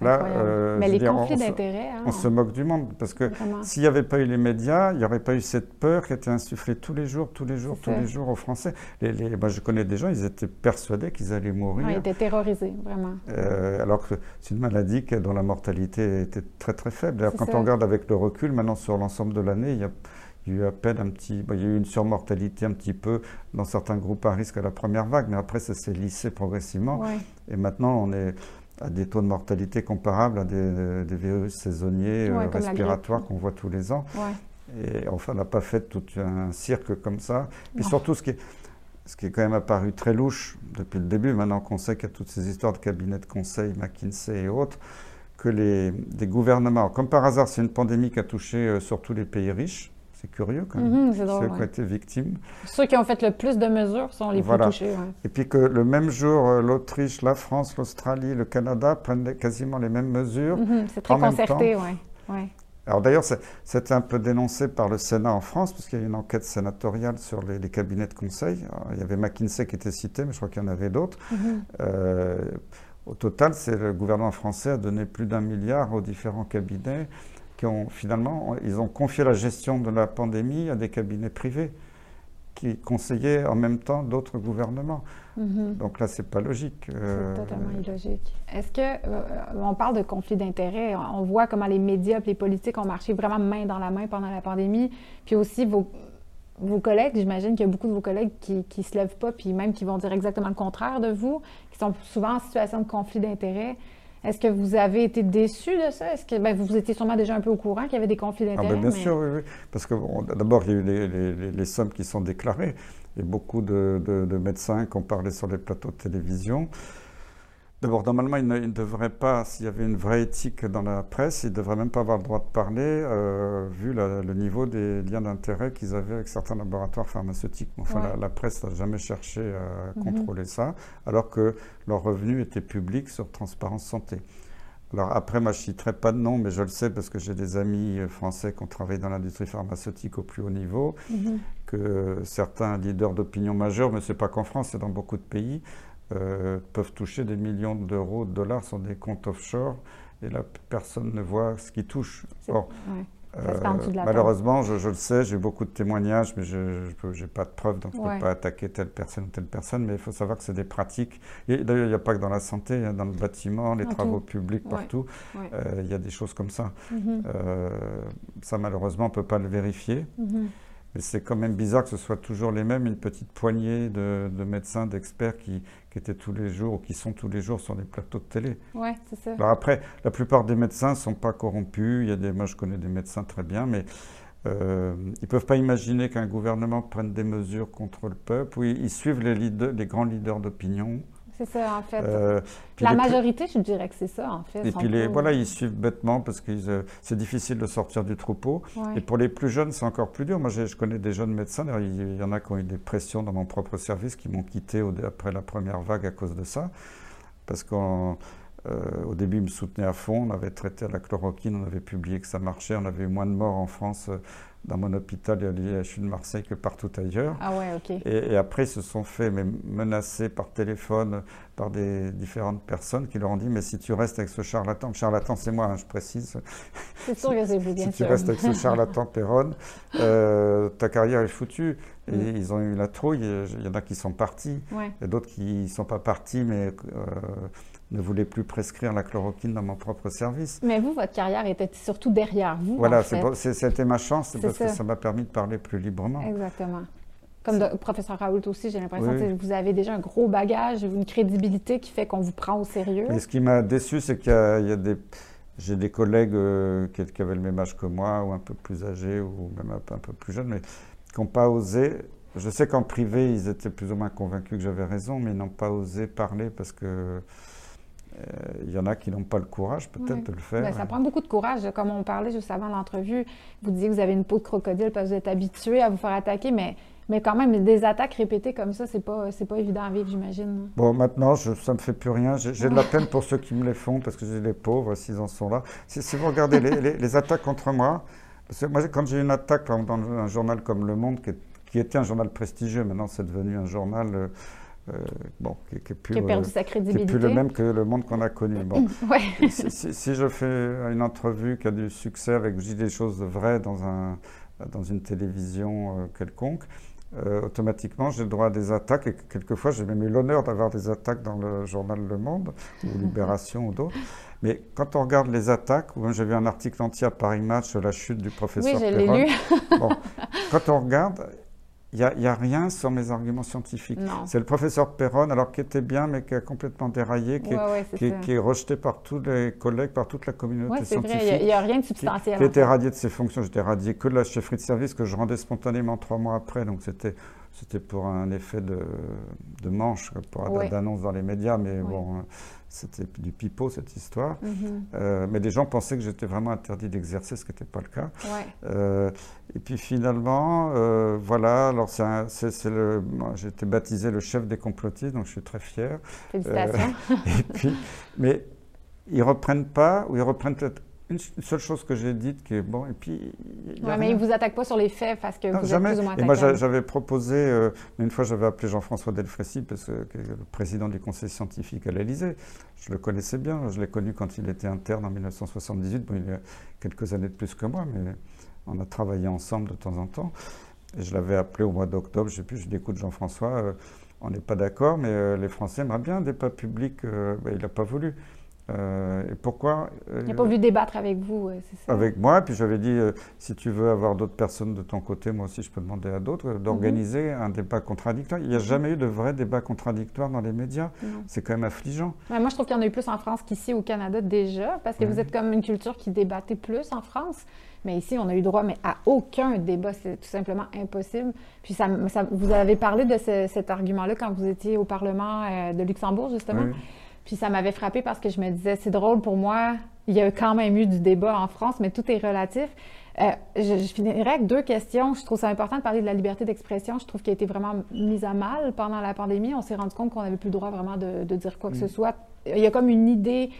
Là, euh, mais les conflits d'intérêts. Hein. on se moque du monde parce que s'il n'y avait pas eu les médias, il n'y aurait pas eu cette peur qui était insufflée tous les jours, tous les jours, tous les jours aux Français. Les, moi, je connais des gens, ils étaient persuadés qu'ils allaient mourir. ils étaient terrorisés, vraiment. Euh, alors que c'est une maladie dont la mortalité était très très faible. D'ailleurs, quand on regarde avec le recul, maintenant sur l'ensemble de l'année, il y a il y a eu à peine un petit, il y a eu une surmortalité un petit peu dans certains groupes à risque à la première vague, mais après ça s'est lissé progressivement. Et maintenant on est, à des taux de mortalité comparables à des, virus saisonniers euh, respiratoires qu'on voit tous les ans. Et enfin, on n'a pas fait tout un cirque comme ça. Et surtout, ce qui, est, ce qui est quand même apparu très louche depuis le début, maintenant qu'on sait qu'il y a toutes ces histoires de cabinets de conseil, McKinsey et autres, que les, des gouvernements, comme par hasard, c'est une pandémie qui a touché euh, surtout les pays riches, c'est curieux quand même. Mhm, Ceux qui ont été victimes. Ceux qui ont fait le plus de mesures sont les plus touchés. Et puis que le même jour, euh, l'Autriche, la France, l'Australie, le Canada prennent quasiment les mêmes mesures. Mhm, c'est très concerté, oui. Ouais. Alors d'ailleurs, c'était un peu dénoncé par le Sénat en France, parce qu'il y a eu une enquête sénatoriale sur les, cabinets de conseil. il y avait McKinsey qui était cité, mais je crois qu'il y en avait d'autres. Mhm. Euh, au total, c'est le gouvernement français a donné plus d'un milliard aux différents cabinets qui ont finalement, ils ont confié la gestion de la pandémie à des cabinets privés qui conseillaient en même temps d'autres gouvernements. Mhm. Donc là, c'est pas logique. C'est euh, totalement illogique. Est-ce que euh, on parle de conflit d'intérêts On voit comment les médias, et les politiques ont marché vraiment main dans la main pendant la pandémie. Puis aussi vos, vos collègues, j'imagine qu'il y a beaucoup de vos collègues qui ne se lèvent pas, puis même qui vont dire exactement le contraire de vous, qui sont souvent en situation de conflit d'intérêts. Est-ce que vous avez été déçu de ça? Est-ce que ben, vous étiez sûrement déjà un peu au courant qu'il y avait des conflits ah, ben, d'intérêts? bien sûr, oui, oui. Parce que d'abord, il y a eu les, sommes qui sont déclarées. Il y a beaucoup de, de médecins qui ont parlé sur les plateaux de télévision. D'abord, normalement, il ne, devrait pas, s'il y avait une vraie éthique dans la presse, il ne devrait même pas avoir le droit de parler, euh, vu le niveau des liens d'intérêt qu'ils avaient avec certains laboratoires pharmaceutiques. Enfin, la, presse n'a jamais cherché à mhm. contrôler ça, alors que leurs revenus étaient publics sur Transparence Santé. Alors après, moi, je ne citerai pas de nom, mais je le sais parce que j'ai des amis français qui ont travaillé dans l'industrie pharmaceutique au plus haut niveau, mhm. que certains leaders d'opinion majeurs, mais ce n'est pas qu'en France, c'est dans beaucoup de pays, euh, peuvent toucher des millions d'euros, de dollars sur des comptes offshore et là, personne ne voit ce qui touche. Euh, malheureusement, je, le sais, j'ai beaucoup de témoignages, mais je n'ai pas de preuves, donc je ne peux pas attaquer telle personne ou telle personne, mais il faut savoir que c'est des pratiques. D'ailleurs, il n'y a pas que dans la santé, dans le bâtiment, les travaux publics, partout, euh, il y a des choses comme ça. Mhm. ça, malheureusement, on ne peut pas le vérifier. Mhm. Mais c'est quand même bizarre que ce soit toujours les mêmes, une petite poignée de, médecins, d'experts qui, étaient tous les jours ou qui sont tous les jours sur les plateaux de télé. Oui, c'est ça. Alors après, la plupart des médecins ne sont pas corrompus. Il y a des, moi, je connais des médecins très bien, mais euh, ils ne peuvent pas imaginer qu'un gouvernement prenne des mesures contre le peuple. Oui, ils suivent les, les grands leaders d'opinion. C'est ça, en fait. Euh, la majorité, je dirais que c'est ça, en fait. Et puis, les, voilà, ils suivent bêtement parce que euh, c'est difficile de sortir du troupeau. Et pour les plus jeunes, c'est encore plus dur. Moi, je connais des jeunes médecins. Il y en a qui ont eu des pressions dans mon propre service qui m'ont quitté après la première vague à cause de ça. Parce qu'au euh, début, ils me soutenaient à fond. On avait traité à la chloroquine, on avait publié que ça marchait. On avait eu moins de morts en France dans mon hôpital je suis de Marseille que partout ailleurs. Ah ouais, ok. Et, après, ils se sont fait mais, menacer par téléphone par des différentes personnes qui leur ont dit Mais si tu restes avec ce charlatan, charlatan c'est moi, hein, je précise. C'est sûr que c'est vous, bien Si tu restes avec ce charlatan Perron, euh, ta carrière est foutue. Et mm. ils ont eu la trouille. Il y en a qui sont partis. Ouais. Et d'autres qui ne sont pas partis, mais. Ne voulais plus prescrire la chloroquine dans mon propre service. Mais vous, votre carrière était surtout derrière vous. Voilà, c'était ma chance, parce que ça m'a permis de parler plus librement. Exactement. Comme le professeur Raoult aussi, j'ai l'impression que vous avez déjà un gros bagage, une crédibilité qui fait qu'on vous prend au sérieux. Et ce qui m'a déçu, c'est qu'il y, a des... J'ai des collègues euh, qui, avaient le même âge que moi, ou un peu plus âgés, ou même un peu, plus jeunes, mais qui n'ont pas osé. Je sais qu'en privé, ils étaient plus ou moins convaincus que j'avais raison, mais ils n'ont pas osé parler parce que il euh, y en a qui n'ont pas le courage peut-être de le faire. Ben, ça prend beaucoup de courage. Comme on parlait juste avant l'entrevue, vous disiez que vous avez une peau de crocodile parce que vous êtes habitué à vous faire attaquer, mais, mais quand même, des attaques répétées comme ça, c'est pas, pas évident à vivre, j'imagine. Bon, maintenant, je, ça me fait plus rien. J'ai de la peine pour ceux qui me les font parce que j'ai les pauvres s'ils en sont là. Si, vous regardez les, attaques contre moi, parce que moi, quand j'ai une attaque dans un journal comme Le Monde, qui, était un journal prestigieux, maintenant c'est devenu un journal... Euh, euh, bon, qui, qui, est plus, qui, a perdu sa crédibilité. Qui plus le même que le monde qu'on a connu. Bon. si, je fais une entrevue qui a du succès avec je dis des choses vraies dans, un, dans une télévision euh, quelconque, euh, automatiquement j'ai le droit à des attaques et quelquefois j'ai même eu l'honneur d'avoir des attaques dans le journal Le Monde ou Libération ou d'autres. Mais quand on regarde les attaques, ou j'ai vu un article entier à Paris Match sur la chute du professeur Oui, lu. bon, quand on regarde, n'y a, rien sur mes arguments scientifiques. C'est le professeur Perron, alors qui était bien, mais qui a complètement déraillé, qui, est, rejeté par tous les collègues, par toute la communauté scientifique. Il n'y a, rien de substantiel. Qui, était radié de ses fonctions. J'étais radié que de la chefferie de service que je rendais spontanément trois mois après. Donc c'était c'était pour un effet de, de manche, pour d'annonce dans les médias, mais bon, c'était du pipeau cette histoire. Mhm. Euh, mais les gens pensaient que j'étais vraiment interdit d'exercer, ce qui n'était pas le cas. Euh, et puis finalement, euh, voilà, alors c'est le, j'ai été baptisé le chef des complotistes, donc je suis très fier. Félicitations. et puis, mais ils reprennent pas, ou ils reprennent peut-être une seule chose que j'ai dite qui est bon, et puis. Oui, mais il ne vous attaque pas sur les faits parce que vous jamais. êtes plus ou moins Et moi, j'avais proposé, euh, une fois, j'avais appelé Jean-François Delfrécy, parce que, le président du conseil scientifique à l'Élysée. Je le connaissais bien, je l'ai connu quand il était interne en 1978. Bon, il a quelques années de plus que moi, mais on a travaillé ensemble de temps en temps. Et je l'avais appelé au mois d'octobre, je ne sais plus, je dis écoute Jean-François, euh, on n'est pas d'accord, mais euh, les Français aimeraient bien un débat public. Ben, il n'a pas voulu. Euh, et pourquoi Il n'a pas voulu débattre avec vous, c'est ça Avec moi, puis j'avais dit, euh, si tu veux avoir d'autres personnes de ton côté, moi aussi je peux demander à d'autres d'organiser mhm. un débat contradictoire. Il n'y a mhm. jamais eu de vrai débat contradictoire dans les médias. C'est quand même affligeant. moi, je trouve qu'il y en a eu plus en France qu'ici au Canada déjà, parce que vous êtes comme une culture qui débattait plus en France. Mais ici, on a eu droit mais à aucun débat. C'est tout simplement impossible. Puis ça, vous avez parlé de cet argument-là quand vous étiez au Parlement euh, de Luxembourg, justement. Puis ça m'avait frappé parce que je me disais, c'est drôle pour moi, il y a quand même eu du débat en France, mais tout est relatif. Euh, je, finirai avec deux questions. Je trouve ça important de parler de la liberté d'expression. Je trouve qu'elle a été vraiment mise à mal pendant la pandémie. On s'est rendu compte qu'on n'avait plus le droit vraiment de, dire quoi que ce mm. soit. Il y a comme une idée,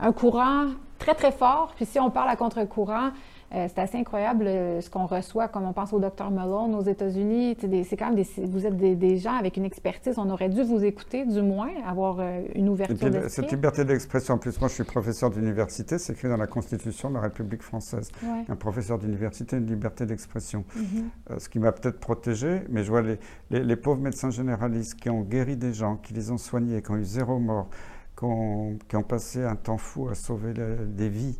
un courant très, très fort. Puis si on parle à contre-courant, euh, c'est assez incroyable euh, ce qu'on reçoit, comme on pense au docteur Malone aux États-Unis. C'est quand même des, vous êtes des, gens avec une expertise. On aurait dû vous écouter, du moins, avoir euh, une ouverture d'esprit. Cette liberté d'expression, en plus, moi, je suis professeur d'université. C'est écrit dans la Constitution de la République française. Un professeur d'université, une liberté d'expression. Mm-hmm. ce qui m'a peut-être protégé, mais je vois les, les, pauvres médecins généralistes qui ont guéri des gens, qui les ont soignés, qui ont eu zéro mort, qui ont, passé un temps fou à sauver des vies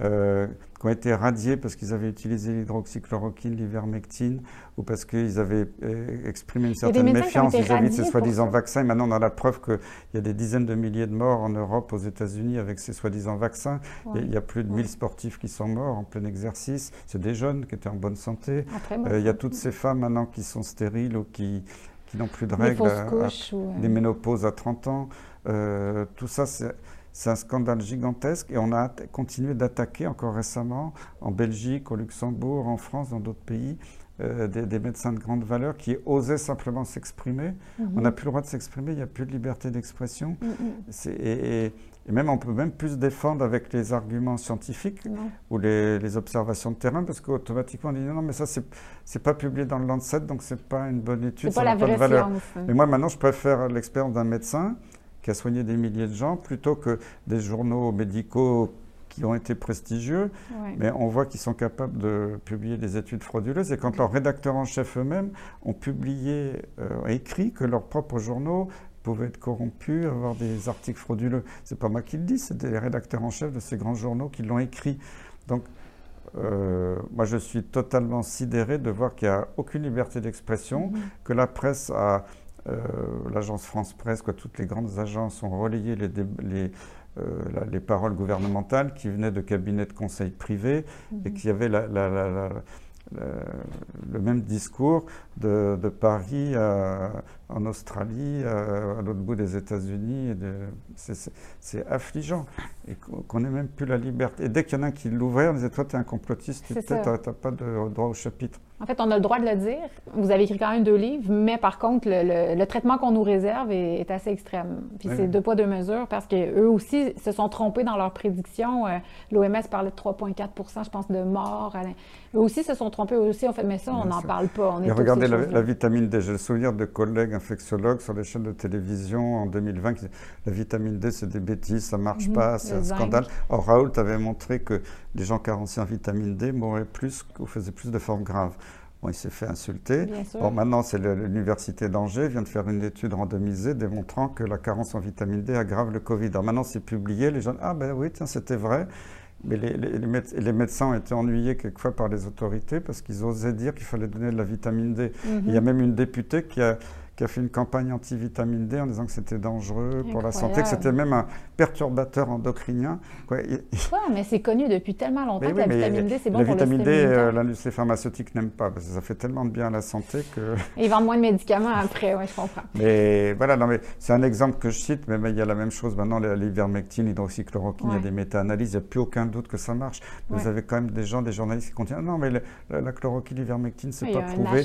euh, qui ont été radiés parce qu'ils avaient utilisé l'hydroxychloroquine, l'ivermectine, ou parce qu'ils avaient euh, exprimé une certaine méfiance vis-à-vis de ces soi-disant vaccins. Et maintenant, on a la preuve qu'il y a des dizaines de milliers de morts en Europe, aux États-Unis, avec ces soi-disant vaccins. Il y a plus de 1000 sportifs qui sont morts en plein exercice. C'est des jeunes qui étaient en bonne santé. Euh, il y a toutes ces femmes maintenant qui sont stériles ou qui, qui n'ont plus de règles, des ménopauses à 30 ans. tout ça, c'est c'est un scandale gigantesque et on a continué d'attaquer encore récemment en Belgique, au Luxembourg, en France, dans d'autres pays, euh, des, médecins de grande valeur qui osaient simplement s'exprimer. Mhm. On n'a plus le droit de s'exprimer, il n'y a plus de liberté d'expression. Mhm. Et, même on peut même plus défendre avec les arguments scientifiques ou les, observations de terrain parce qu'automatiquement on dit non, mais ça c'est pas publié dans le Lancet donc c'est pas une bonne étude, ça n'a pas de valeur. Mais moi maintenant je préfère l'expérience d'un médecin qui a soigné des milliers de gens, plutôt que des journaux médicaux qui ont été prestigieux, mais on voit qu'ils sont capables de publier des études frauduleuses. Et quand leurs rédacteurs en chef eux-mêmes ont publié, euh, écrit que leurs propres journaux pouvaient être corrompus, avoir des articles frauduleux. C'est pas moi qui le dis, c'est des rédacteurs en chef de ces grands journaux qui l'ont écrit. Donc, euh, moi, je suis totalement sidéré de voir qu'il n'y a aucune liberté d'expression, mm-hmm. que la presse a l'agence France Presse, quoi, toutes les grandes agences ont relayé les, les, euh, les paroles gouvernementales qui venaient de cabinets de conseil privés et mhm. qui avaient la, le même discours de, de Paris en Australie, à, l'autre bout des États-Unis. C'est affligeant. Et qu'on n'ait même plus la liberté. Et dès qu'il y en a un qui l'ouvrait, on disait Toi, tu es un complotiste, tu n'as pas de droit au chapitre. En fait, on a le droit de le dire. Vous avez écrit quand même deux livres, mais par contre, le, traitement qu'on nous réserve est, assez extrême. Puis c'est deux poids, deux mesures parce qu'eux aussi se sont trompés dans leurs prédictions. Euh, L'OMS parlait de 3,4% je pense, de morts. Eux aussi se sont trompés. Aussi ont fait, mais ça, on n'en parle pas. On regardez la, vitamine D. J'ai le souvenir de collègues infectiologues sur les chaînes de télévision en 2020 qui disaient la vitamine D, c'est des bêtises, ça ne marche mhm, pas, c'est un scandale. Or, Raoult avait montré que les gens carencés en vitamine D mouraient plus ou faisaient plus de formes graves. Bon, il s'est fait insulter. Bon, maintenant, c'est l'université d'Angers vient de faire une étude randomisée démontrant que la carence en vitamine D aggrave le Covid. Alors maintenant, c'est publié. Les gens, ah ben oui, tiens, c'était vrai. Mais les, les, médecins ont été ennuyés quelquefois par les autorités parce qu'ils osaient dire qu'il fallait donner de la vitamine D. Mhm. Il y a même une députée qui a, qui a fait une campagne anti-vitamine D en disant que c'était dangereux pour la santé, que c'était même un perturbateur endocrinien. Oui, mais c'est connu depuis tellement longtemps que la vitamine D, c'est bon pour le La vitamine D, euh, l'industrie pharmaceutique n'aime pas, parce que ça fait tellement de bien à la santé que... Et ils vendent moins de médicaments après, oui, je comprends. Mais voilà, non, mais c'est un exemple que je cite, mais, il y a la même chose maintenant, l'ivermectine, l'hydroxychloroquine, il y a des méta-analyses, il n'y a plus aucun doute que ça marche. Vous avez quand même des gens, des journalistes qui continuent, non, mais la, chloroquine, l'ivermectine, c'est pas prouvé.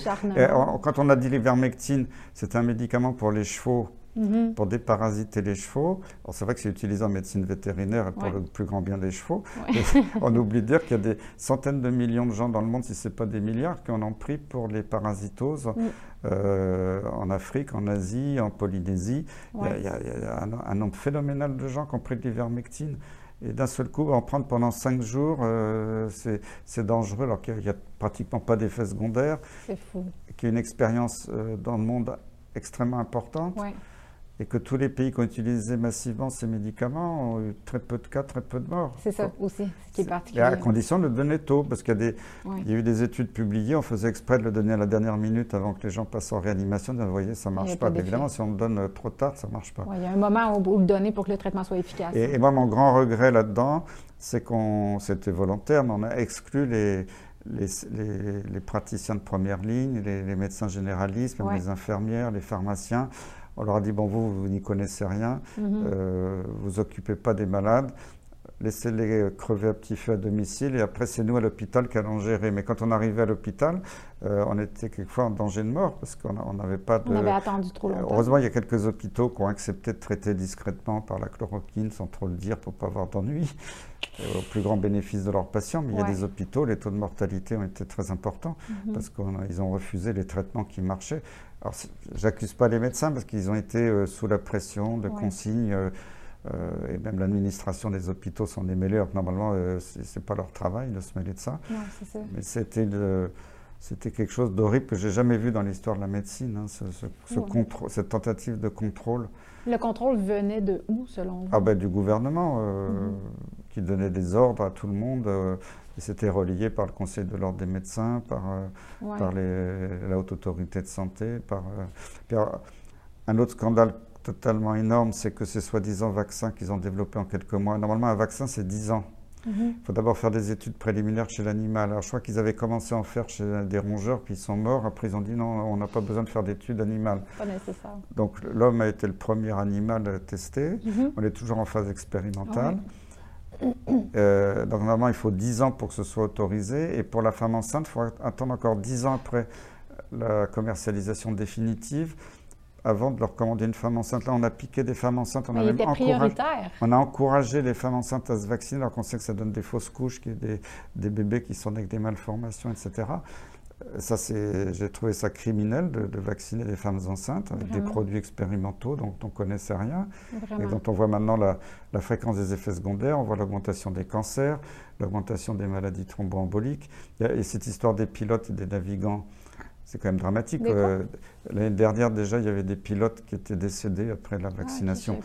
quand on a dit l'ivermectine, c'est un médicament pour les chevaux mm-hmm. pour déparasiter les chevaux. C'est vrai que c'est utilisé en médecine vétérinaire pour le plus grand bien des chevaux. on oublie de dire qu'il y a des centaines de millions de gens dans le monde, si ce n'est pas des milliards, qui en ont pris pour les parasitoses. Mm. Euh, en Afrique, en Asie, en Polynésie. Il, y a, un, nombre phénoménal de gens qui ont pris de l'ivermectine. Et d'un seul coup, en prendre pendant cinq jours, euh, c'est dangereux alors qu'il n'y a, pratiquement pas d'effet secondaire. C'est fou. Qui est une expérience euh, dans le monde extrêmement importante et que tous les pays qui ont utilisé massivement ces médicaments ont eu très peu de cas, très peu de morts. C'est ça aussi, ce qui est particulier. à condition de le donner tôt, parce qu'il y, a des, il y a eu des études publiées, on faisait exprès de le donner à la dernière minute avant que les gens passent en réanimation, vous voyez, ça ne marche pas. Évidemment, si on le donne trop tard, ça ne marche pas. il y a un moment où, le donner pour que le traitement soit efficace. Et, moi, mon grand regret là-dedans, c'est qu'on, c'était volontaire, mais on a exclu les, les, les, praticiens de première ligne, les, médecins généralistes, les infirmières, les pharmaciens. On leur a dit, bon, vous, vous n'y connaissez rien, mhm. euh, vous occupez pas des malades, laissez-les crever à petit feu à domicile et après c'est nous à l'hôpital qui allons gérer. Mais quand on arrivait à l'hôpital, euh, on était quelquefois en danger de mort parce qu'on n'avait pas de... On avait attendu trop longtemps. Heureusement, il y a quelques hôpitaux qui ont accepté de traiter discrètement par la chloroquine sans trop le dire pour ne pas avoir d'ennui, euh, au plus grand bénéfice de leurs patients. Mais il y a des hôpitaux, les taux de mortalité ont été très importants mhm. parce qu'ils ont refusé les traitements qui marchaient. Alors, j'accuse pas les médecins parce qu'ils ont été euh, sous la pression de consignes. Euh, et même l'administration des hôpitaux sont des mêleurs. Normalement, euh, ce n'est pas leur travail de se mêler de ça. Mais c'était c'était quelque chose d'horrible que j'ai jamais vu dans l'histoire de la médecine, hein, ce, cette tentative de contrôle. Le contrôle venait de où, selon vous? Ah ben, Du gouvernement, euh, mhm. qui donnait des ordres à tout le monde. et c'était relié par le Conseil de l'ordre des médecins, par, par la Haute Autorité de Santé. Par, un autre scandale totalement énorme, c'est que ces soi-disant vaccins qu'ils ont développés en quelques mois, normalement un vaccin c'est 10 ans. Mhm. Il faut d'abord faire des études préliminaires chez l'animal. Alors je crois qu'ils avaient commencé à en faire chez des rongeurs, puis ils sont morts. Après ils ont dit non, on n'a pas besoin de faire d'études animales. Pas nécessaire. Donc l'homme a été le premier animal testé. Mhm. On est toujours en phase expérimentale. Euh, donc normalement il faut 10 ans pour que ce soit autorisé. Et pour la femme enceinte, il faut attendre encore 10 ans après la commercialisation définitive avant de leur commander une femme enceinte. Là, on a piqué des femmes enceintes. On, a, même encouragé, on a encouragé les femmes enceintes à se vacciner, alors qu'on sait que ça donne des fausses couches, des, des bébés qui sont avec des malformations, etc. Ça, j'ai trouvé ça criminel de, vacciner des femmes enceintes avec des produits expérimentaux dont on ne connaissait rien et dont on voit maintenant la, la, fréquence des effets secondaires, on voit l'augmentation des cancers, l'augmentation des maladies thromboemboliques. Et cette histoire des pilotes et des navigants c'est quand même dramatique. Euh, l'année dernière, déjà, il y avait des pilotes qui étaient décédés après la ah, vaccination.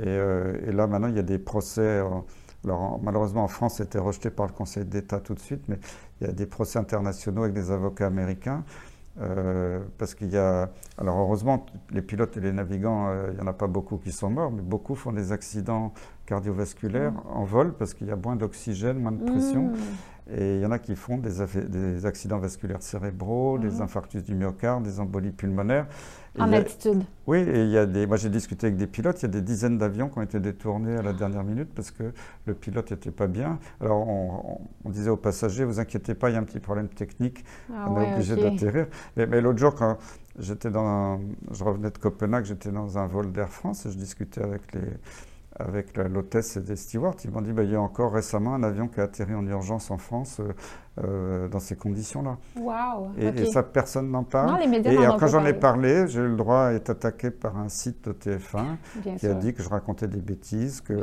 Euh, et, là, maintenant, il y a des procès. Alors, malheureusement, en France, c'était rejeté par le Conseil d'État tout de suite, mais il y a des procès internationaux avec des avocats américains. Euh, parce qu'il y a. Alors, heureusement, les pilotes et les navigants, il n'y en a pas beaucoup qui sont morts, mais beaucoup font des accidents cardiovasculaires mmh. en vol parce qu'il y a moins d'oxygène, moins de pression. Mmh. Et il y en a qui font des, des accidents vasculaires cérébraux, des mhm. infarctus du myocarde, des embolies pulmonaires. en altitude. Oui, et il y a des. Moi, j'ai discuté avec des pilotes. Il y a des dizaines d'avions qui ont été détournés à la dernière minute parce que le pilote n'était pas bien. Alors, on, disait aux passagers, vous inquiétez pas, il y a un petit problème technique. Ah on est obligé d'atterrir. Mais, l'autre jour, quand j'étais dans, je revenais de Copenhague, j'étais dans un vol d'Air France et je discutais avec les avec l'hôtesse des stewards, ils m'ont dit bah, il y a encore récemment un avion qui a atterri en urgence en France euh, dans ces conditions-là. Wow, et, ça, personne n'en parle. Non, les médias et quand j'en ai parlé, j'ai eu le droit d'être attaqué par un site de TF1 qui a dit que je racontais des bêtises. que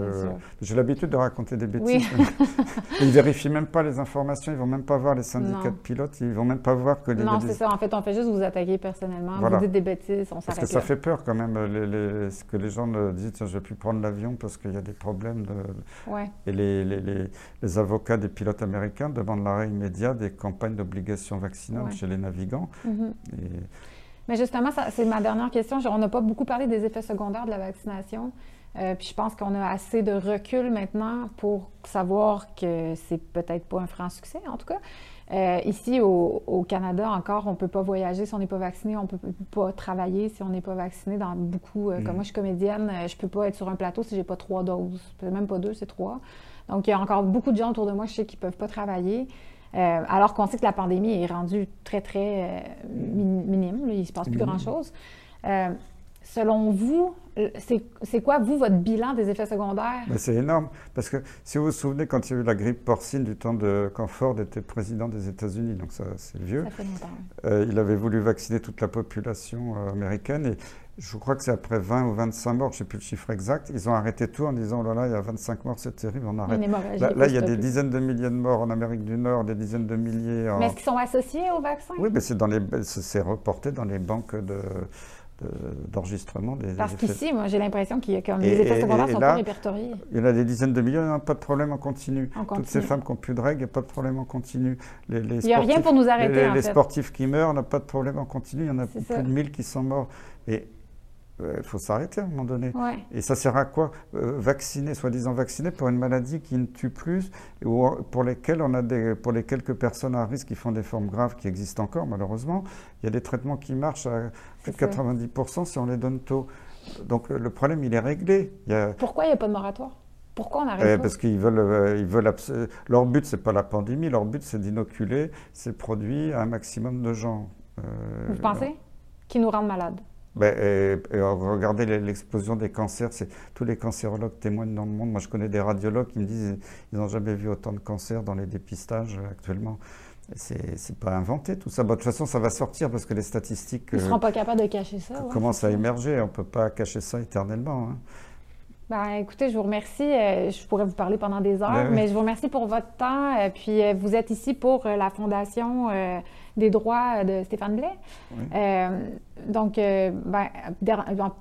J'ai l'habitude de raconter des bêtises. ils ne vérifient même pas les informations, ils ne vont même pas voir les syndicats de pilotes, ils ne vont même pas voir que les. Non, c'est ça. En fait, on fait juste vous attaquer personnellement. Vous dites des bêtises, on s'arrête. Parce que ça fait peur quand même, les, que les gens disent je ne vais plus prendre l'avion parce qu'il y a des problèmes. De... Et les, les, avocats des pilotes américains demandent l'arrêt immédiat des campagnes d'obligation vaccinale chez les navigants. Mhm. Mais justement, c'est ma dernière question. On n'a pas beaucoup parlé des effets secondaires de la vaccination. Euh, puis je pense qu'on a assez de recul maintenant pour savoir que c'est peut-être pas un franc succès, en tout cas. Euh, ici, au, Canada, encore, on ne peut pas voyager si on n'est pas vacciné, on ne peut pas travailler si on n'est pas vacciné. Dans beaucoup, euh, comme mm. moi, je suis comédienne, je ne peux pas être sur un plateau si j'ai pas trois doses. Même pas deux, c'est trois. Donc, il y a encore beaucoup de gens autour de moi, je sais, qui ne peuvent pas travailler. Euh, alors qu'on sait que la pandémie est rendue très, très euh, minime. il ne se passe plus grand-chose. Euh, selon vous, c'est quoi, vous, votre bilan des effets secondaires? Ben, c'est énorme. Parce que si vous vous souvenez, quand il y a eu la grippe porcine du temps de quand Ford était président des États-Unis, donc ça, c'est vieux, ça fait longtemps. Euh, il avait voulu vacciner toute la population américaine. Et je crois que c'est après 20 ou 25 morts, je ne sais plus le chiffre exact, ils ont arrêté tout en disant, oh là là, il y a 25 morts, c'est terrible, on arrête. Là, là il y a des dizaines de milliers de morts en Amérique du Nord, des dizaines de milliers en... Mais est-ce qu'ils sont associés au vaccin? Oui, mais c'est, dans les, c'est reporté dans les banques de d'enregistrement des Parce qu'ici, moi, j'ai l'impression qu'il y a comme les effets secondaires sont pas répertoriés. Il y en a des dizaines de millions, il n'y a pas de problème en continu. Toutes ces femmes qui n'ont plus de règles, il n'y a pas de problème en continu. Les, il n'y a rien pour nous arrêter. Les, les sportifs qui meurent, on n'a pas de problème en continu. Il y en a plus de 1000 qui sont morts. Et il faut s'arrêter à un moment donné. Et ça sert à quoi euh, Vacciner, soi-disant vacciner pour une maladie qui ne tue plus, ou pour lesquelles on a des, pour les quelques personnes à risque qui font des formes graves qui existent encore malheureusement, il y a des traitements qui marchent à plus de 90% si on les donne tôt. Donc le problème il est réglé. Pourquoi il n'y a pas de moratoire? Pourquoi on arrête eh, Parce qu'ils veulent, euh, ils veulent leur but c'est pas la pandémie, leur but c'est d'inoculer ces produits à un maximum de gens. Euh, Vous pensez Qui nous rendent malades? Ben, et, regardez l'explosion des cancers, c'est tous les cancérologues témoignent dans le monde. Moi, je connais des radiologues qui me disent qu'ils n'ont jamais vu autant de cancers dans les dépistages euh, actuellement. C'est pas inventé tout ça. de toute façon, ça va sortir parce que les statistiques. Ils ne seront pas capables de cacher ça. commencent à émerger. On ne peut pas cacher ça éternellement. Hein. Ben, écoutez, je vous remercie. Euh, je pourrais vous parler pendant des heures, ben mais je vous remercie pour votre temps. Euh, puis vous êtes ici pour la Fondation des droits de Stéphane Blais. Euh, donc, euh, ben,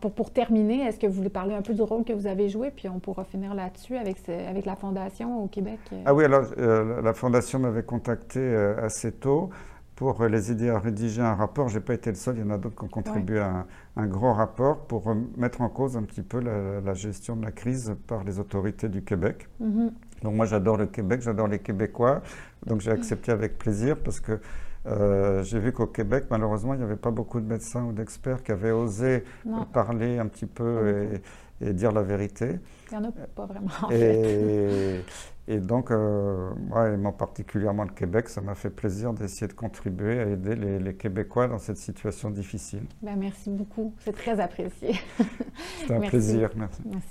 pour, pour, terminer, est-ce que vous voulez parler un peu du rôle que vous avez joué, puis on pourra finir là-dessus avec, avec la Fondation au Québec? Euh? Ah oui, alors la Fondation m'avait contacté assez tôt pour les aider à rédiger un rapport. Je n'ai pas été le seul, il y en a d'autres qui ont contribué à un, gros rapport pour mettre en cause un petit peu la, gestion de la crise par les autorités du Québec. Mm-hmm. Donc moi j'adore le Québec, j'adore les Québécois, donc j'ai accepté avec plaisir parce que euh, j'ai vu qu'au Québec, malheureusement, il n'y avait pas beaucoup de médecins ou d'experts qui avaient osé parler un petit peu et, dire la vérité. Il n'y en a pas vraiment. En et, et, donc, euh, moi, et particulièrement le Québec, ça m'a fait plaisir d'essayer de contribuer à aider les, les, Québécois dans cette situation difficile. Ben, merci beaucoup, c'est très apprécié. C'est un plaisir, merci. merci.